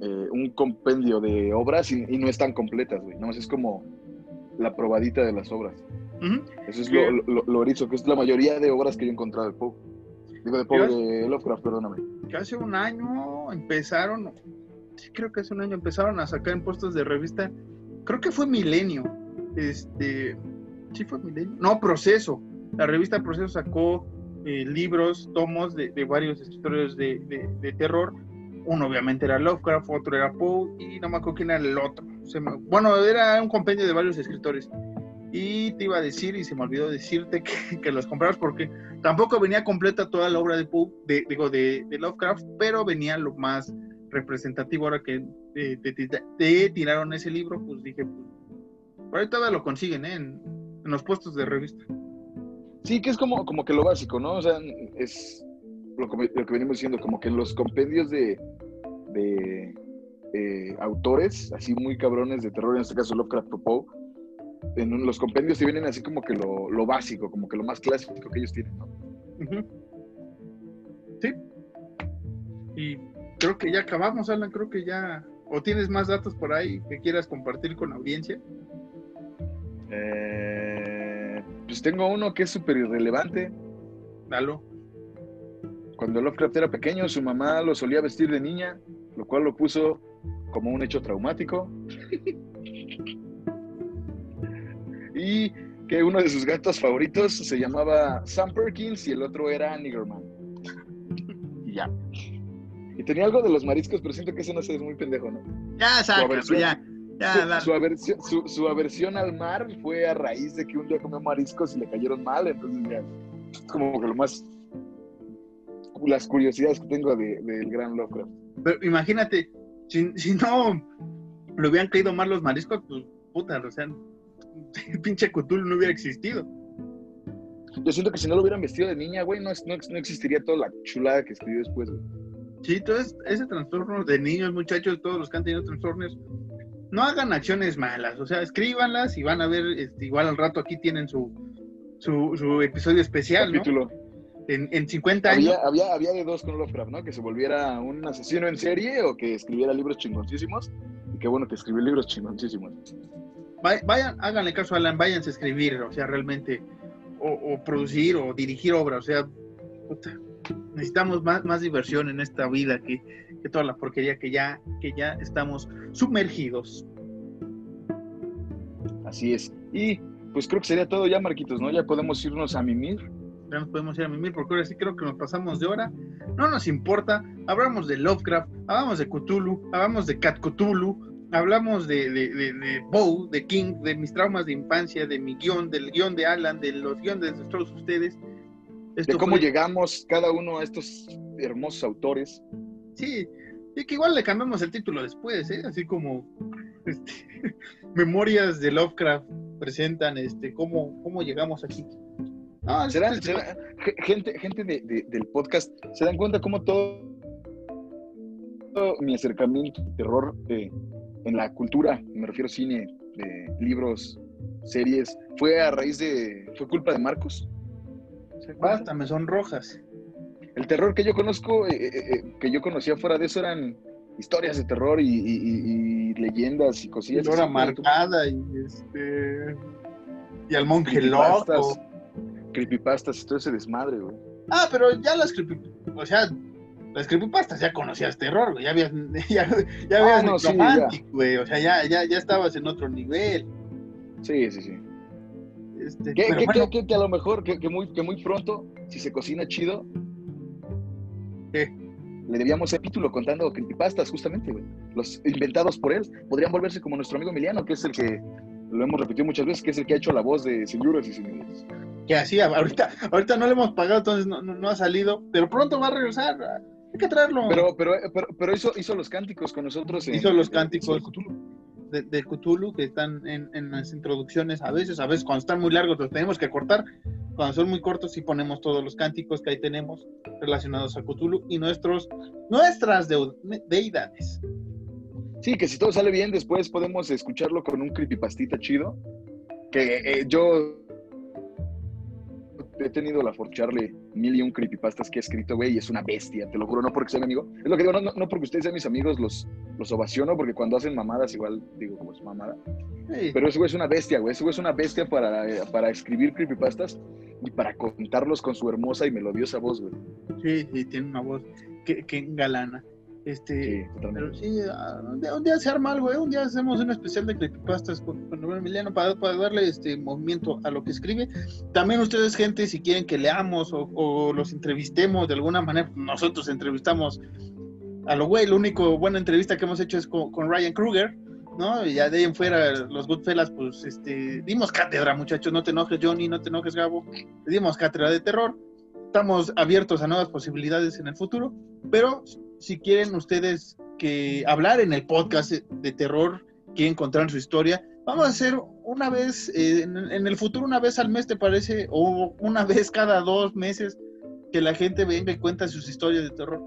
A: eh, un compendio de obras y, no están completas, güey. No, es como la probadita de las obras. Eso es lo, lo, lo, que es la mayoría de obras que yo he encontrado de Poe. Digo, de Lovecraft, perdóname.
B: Que hace un año empezaron, sí creo que hace un año empezaron a sacar en puestos de revista, creo que fue Milenio, este, sí fue Milenio, no, Proceso, la revista Proceso sacó eh, libros, tomos de, varios escritores de, terror. Uno obviamente era Lovecraft, otro era Poe y no me acuerdo quién era el otro. bueno, era un compendio de varios escritores. Y te iba a decir, y se me olvidó decirte que, *laughs* los compraras porque tampoco venía completa toda la obra de Poe, digo, de, Lovecraft, pero venía lo más representativo. Ahora que eh, te, tiraron ese libro, pues dije, pues, por ahí todavía lo consiguen ¿eh? en los puestos de revista.
A: Sí, que es como, como que lo básico, ¿no? O sea, es lo que, venimos diciendo, como que los compendios de, de eh, autores, así muy cabrones de terror, en este caso Lovecraft Poe, en los compendios te vienen así como que lo, lo, básico, como que lo más clásico que ellos tienen, ¿no?
B: Sí. Y creo que ya acabamos, Alan, creo que ya... ¿O tienes más datos por ahí que quieras compartir con la audiencia?
A: Eh pues tengo uno que es súper irrelevante.
B: Dalo.
A: Cuando Lovecraft era pequeño, su mamá lo solía vestir de niña, lo cual lo puso como un hecho traumático. *laughs* y que uno de sus gatos favoritos se llamaba Sam Perkins y el otro era Niggerman. y ya. Y tenía algo de los mariscos, pero siento que ese no sé, es muy pendejo, ¿no?
B: Ya, sabes, ya
A: su, aversión, su, aversión, al mar fue a raíz de que un día comió mariscos y le cayeron mal, entonces ya, como que lo más, las curiosidades que tengo del de, gran Lovecraft.
B: Pero imagínate, si, si, no le hubieran caído mal los mariscos, pues puta, o sea, *laughs* pinche Cthulhu no hubiera existido.
A: Yo siento que si no lo hubieran vestido de niña, güey, no, no, existiría toda la chulada que escribió después, güey.
B: Sí, entonces ese trastorno de niños, muchachos, todos los que han tenido trastornos, no hagan acciones malas, o sea, escríbanlas y van a ver, este, igual al rato aquí tienen su, su, episodio especial,
A: Capítulo.
B: En, en 50
A: años. Había, había de dos con Lovecraft, ¿no? Que se volviera un asesino en serie o que escribiera libros chingoncísimos. Y qué bueno que escribió libros chingoncísimos.
B: Vayan, háganle caso a Alan, váyanse a escribir, o sea, realmente, o, producir o dirigir obra, o sea, necesitamos más, más diversión en esta vida que, que toda la porquería que ya, que ya estamos sumergidos.
A: Así es. Y pues creo que sería todo ya, Marquitos, ¿no? Ya podemos irnos a mimir.
B: Ya nos podemos ir a mimir, porque ahora sí creo que nos pasamos de hora. No nos importa. Hablamos de Lovecraft, hablamos de Cthulhu, hablamos de Cat Cthulhu, hablamos de, de, de, de Bow, de King, de mis traumas de infancia, de mi guion, del guion de Alan, de los guiones de todos ustedes.
A: de cómo llegamos cada uno a estos hermosos autores.
B: Sí, y que igual le cambiamos el título después, ¿eh? Así como este, *laughs* Memorias de Lovecraft presentan este cómo, cómo llegamos aquí.
A: gente, gente del podcast, ¿se dan cuenta cómo todo, mi acercamiento al terror en la cultura, me refiero a cine, de libros, series, fue a raíz de, fue culpa de Marcos?
B: Basta, me son rojas.
A: El terror que yo conozco, eh, eh, eh, que yo conocía fuera de eso eran historias de terror y, leyendas y cosillas.
B: Y marcada y este y al monje loco.
A: Creepypastas y todo ese desmadre, güey.
B: Ah, pero ya las creepypastas, o sea, las creepypastas ya conocías terror, güey. Ya habías, *laughs* ya, ya habías ah, güey. O sea, ya, ya, ya estabas en otro nivel.
A: Sí, sí, sí. Este, que, a lo mejor, que, muy, que muy pronto, si se cocina chido, le debíamos el título contando creepypastas, justamente, güey. Los inventados por él. Podrían volverse como nuestro amigo Emiliano, que es el que, lo hemos repetido muchas veces, que es el que ha hecho la voz de señoras y señores.
B: Que así, ahorita, ahorita no le hemos pagado, entonces no, ha salido, pero pronto va a regresar. Hay que traerlo.
A: Pero, pero, pero, hizo, hizo los cánticos con nosotros.
B: hizo los cánticos de, de, Cthulhu que están en, en, las introducciones a veces, a veces cuando están muy largos los tenemos que cortar, cuando son muy cortos sí ponemos todos los cánticos que ahí tenemos relacionados a Cthulhu y nuestros, nuestras deidades.
A: Sí, que si todo sale bien después podemos escucharlo con un creepypastita chido, que eh, yo he tenido la forcharle mil y un creepypastas que he escrito, güey, y es una bestia, te lo juro, no porque sea mi amigo. Es lo que digo, no, no, no porque ustedes sean mis amigos, los, los ovaciono, porque cuando hacen mamadas, igual digo como es mamada.
B: Sí.
A: Pero ese güey es una bestia, güey. Ese güey es una bestia para, eh, para escribir creepypastas y para contarlos con su hermosa y melodiosa voz, güey.
B: Sí, sí, tiene una voz que, que engalana. Este,
A: Sí.
B: Pero sí, ah, un día, un día se arma algo, ¿eh? Un día hacemos un especial de creepypastas con, con Emiliano para, para darle este movimiento a lo que escribe. También ustedes, gente, si quieren que leamos o, o los entrevistemos de alguna manera, nosotros entrevistamos a lo güey. La única buena entrevista que hemos hecho es con, con Ryan Kruger, ¿no? Y ya de ahí en fuera, los Goodfellas, pues, este, dimos cátedra, muchachos. No te enojes, Johnny, no te enojes, Gabo. Dimos cátedra de terror. Estamos abiertos a nuevas posibilidades en el futuro, pero si quieren ustedes que hablar en el podcast de terror, quieren contar su historia, vamos a hacer una vez, eh, en, en el futuro, una vez al mes, ¿te parece? O una *laughs* vez cada dos meses, que la gente venga y cuenta sus historias de terror.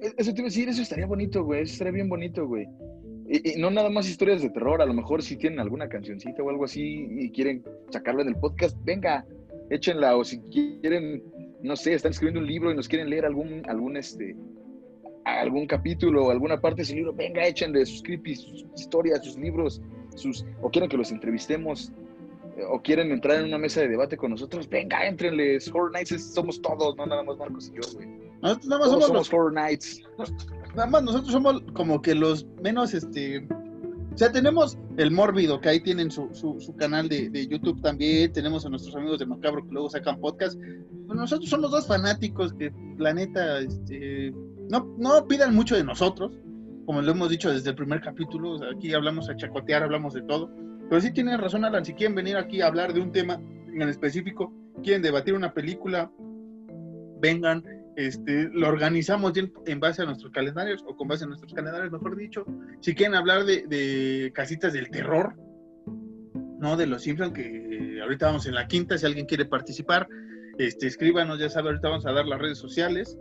A: E- Eso te iba a decir, eso estaría bonito, güey. Eso estaría bien bonito, güey. Y, y no nada más historias de terror, a lo mejor si tienen alguna cancioncita o algo así y quieren sacarla en el podcast, venga, échenla. O si quieren, no sé, están escribiendo un libro y nos quieren leer algún, algún, este, algún capítulo o alguna parte de ese libro, venga, échenle sus creepy, sus historias, sus libros, sus, o quieren que los entrevistemos, eh, o quieren entrar en una mesa de debate con nosotros, venga, éntrenles. Horror Nights somos todos, no nada más Marcos y yo, güey.
B: Nosotros nada más
A: Todos
B: somos, los-
A: Horror Nights.
B: nada más nosotros somos como que los menos, este, o sea, tenemos el Mórbido, que ahí tienen su, su, su canal de, de YouTube también, tenemos a nuestros amigos de Macabro que luego sacan podcast. Nosotros somos dos fanáticos que, la neta, este, no, no pidan mucho de nosotros, como lo hemos dicho desde el primer capítulo, aquí hablamos a chacotear, hablamos de todo. Pero sí tienen razón, Alan, si quieren venir aquí a hablar de un tema en específico, quieren debatir una película, vengan, este, lo organizamos en base a nuestros calendarios, o con base a nuestros calendarios, mejor dicho. Si quieren hablar de, de casitas del terror, no de los Simpsons, que ahorita vamos en la quinta, si alguien quiere participar, este, escríbanos, ya sabe, ahorita vamos a dar las redes sociales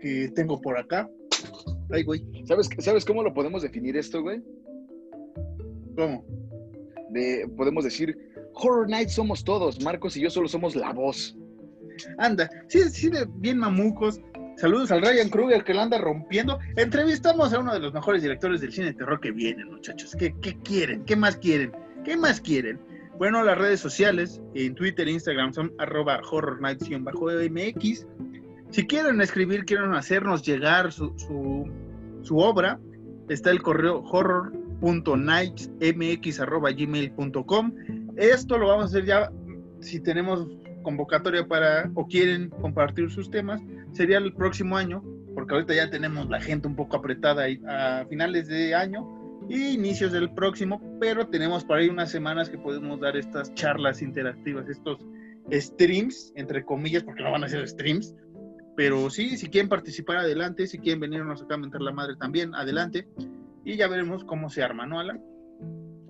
B: que tengo por acá. Ay, güey,
A: ¿Sabes, ¿Sabes cómo lo podemos definir esto, güey?
B: ¿cómo?
A: De, podemos decir, Horror Nights somos todos, Marcos y yo solo somos la voz.
B: Anda, sí, sí, bien mamucos. Saludos al Ryan Kruger que la anda rompiendo. Entrevistamos a uno de los mejores directores del cine de terror que vienen, muchachos. ¿Qué, quieren? ¿Qué más quieren? ¿Qué más quieren? Bueno, las redes sociales, en Twitter Instagram son arroba horror nights-mx. Si quieren escribir, quieren hacernos llegar su, su, su obra, está el correo horror.nightsmx.gmail.com. Esto lo vamos a hacer ya si tenemos convocatoria para o quieren compartir sus temas, sería el próximo año, porque ahorita ya tenemos la gente un poco apretada a finales de año y inicios del próximo, pero tenemos por ahí unas semanas que podemos dar estas charlas interactivas, estos streams, entre comillas, porque no van a ser streams, pero sí, si quieren participar adelante, si quieren venirnos acá a mentar la madre también, adelante, y ya veremos cómo se arma, ¿no, Alan?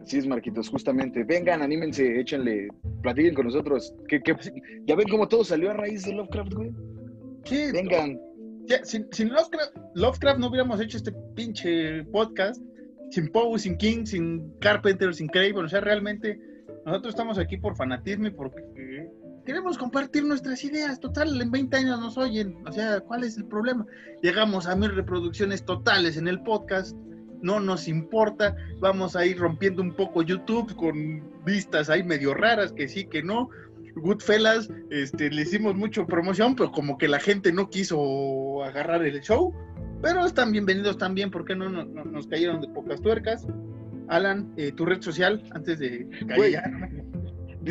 A: Así es, Marquitos, justamente. Vengan, anímense, échenle, platiquen con nosotros. ¿Qué, qué- ya ven cómo todo salió a raíz de Lovecraft, güey.
B: Sí,
A: Vengan.
B: Ya, sin, sin Lovecraft, Lovecraft no hubiéramos hecho este pinche podcast, sin Poe, sin King, sin Carpenter, sin Craven, o sea, realmente nosotros estamos aquí por fanatismo y porque queremos compartir nuestras ideas, total, en 20 años nos oyen, o sea, ¿cuál es el problema? Llegamos a mil reproducciones totales en el podcast, no nos importa, vamos a ir rompiendo un poco YouTube con vistas ahí medio raras, que sí, que no, Goodfellas, este, le hicimos mucho promoción, pero como que la gente no quiso agarrar el show. Pero están bienvenidos también, ¿por qué no, no- no- nos cayeron de pocas tuercas? Alan, eh, tu red social, antes de
A: Güey.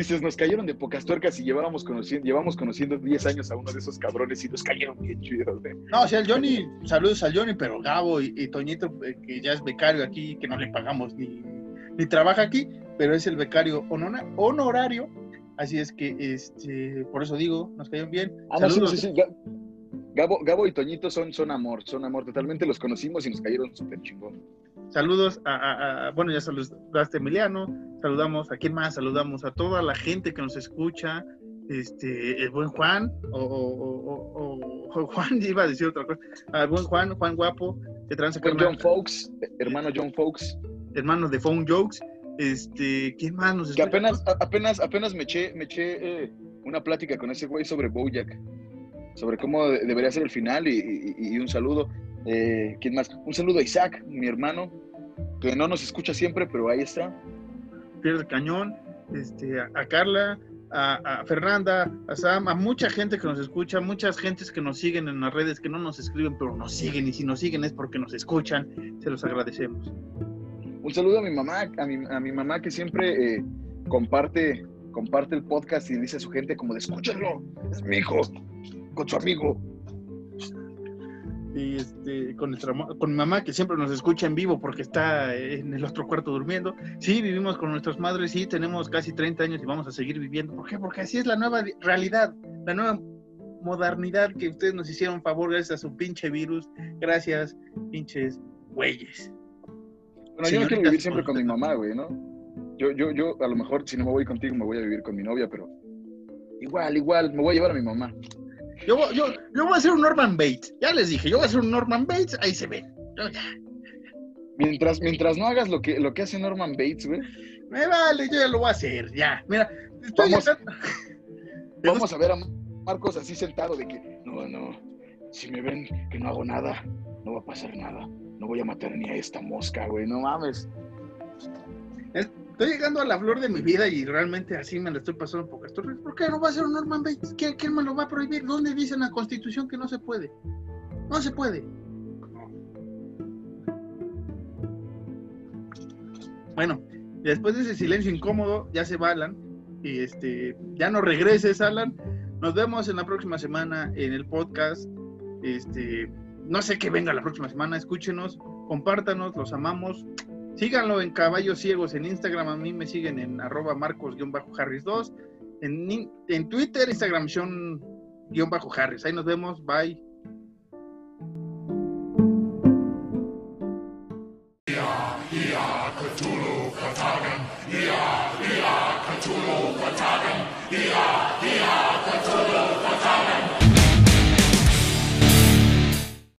A: Dices, nos cayeron de pocas tuercas y llevábamos conociendo, llevamos conociendo 10 años a uno de esos cabrones y nos cayeron bien chidos, güey.
B: No, o sea, el Johnny, saludos al Johnny, pero Gabo y, y Toñito, eh, que ya es becario aquí, que no le pagamos ni, ni trabaja aquí, pero es el becario honora- honorario. Así es que, este, por eso digo, nos cayeron bien.
A: Ah, no, sí,
B: Saludos.
A: sí, sí. Ga- Gabo, Gabo y Toñito son, son amor, son amor. Totalmente los conocimos y nos cayeron súper chingón.
B: Saludos a, a- a- bueno, ya saludaste a Emiliano, saludamos a quién más, saludamos a toda la gente que nos escucha, este, el buen Juan, o, o- o- o- Juan, *laughs* iba a decir otra cosa, al buen Juan, Juan Guapo, que transa
A: John Folks, hermano John Folks,
B: hermano de Phone Jokes, este, ¿quién más nos
A: que
B: escucha?
A: apenas, a- apenas, apenas me eché, me eché eh, una plática con ese güey sobre Bojack, sobre cómo debería ser el final y, un saludo. Eh, ¿Quién más? Un saludo a Isaac, mi hermano, que no nos escucha siempre, pero ahí está.
B: Pierde cañón, este, a Carla, a, Fernanda, a Sam, a mucha gente que nos escucha, muchas gentes que nos siguen en las redes, que no nos escriben, pero nos siguen, y si nos siguen es porque nos escuchan, se los agradecemos.
A: Un saludo a mi mamá, a mi, a mi mamá que siempre eh, comparte, comparte el podcast y dice a su gente como de escúchalo, es mi hijo, con su amigo,
B: y este, con, nuestra, con mi mamá que siempre nos escucha en vivo porque está en el otro cuarto durmiendo. Sí, vivimos con nuestras madres, sí, tenemos casi 30 años y vamos a seguir viviendo. ¿Por qué? Porque así es la nueva realidad, la nueva modernidad que ustedes nos hicieron favor gracias a su pinche virus. Gracias, pinches güeyes.
A: Bueno, yo no quiero vivir siempre con mi mamá, güey, ¿no? Yo, yo, yo, a lo mejor si no me voy contigo me voy a vivir con mi novia, pero igual, igual, me voy a llevar a mi mamá.
B: Yo, yo, yo voy a hacer un Norman Bates. Ya les dije, yo voy a hacer un Norman Bates, ahí se ve.
A: Mientras, mientras no hagas lo que, lo que hace Norman Bates, güey.
B: Me vale, yo ya lo voy a hacer, ya. Mira,
A: vamos, vamos a ver a Marcos así sentado de que, no, no, si me ven que no hago nada, no va a pasar nada. No voy a matar ni a esta mosca, güey, no mames.
B: Estoy llegando a la flor de mi vida y realmente así me la estoy pasando pocas torres. ¿Por qué no va a ser un Norman Bates? ¿Quién, me lo va a prohibir? ¿Dónde dice en la Constitución que no se puede? No se puede. Bueno, después de ese silencio incómodo, ya se va Alan. Y este, ya no regreses, Alan. Nos vemos en la próxima semana en el podcast. Este, no sé qué venga la próxima semana. Escúchenos, compártanos, los amamos. Síganlo en Caballos Ciegos en Instagram. A mí me siguen en arroba marcos-harris2. En, en Twitter, Instagram, Sean-harris. Ahí nos vemos. Bye.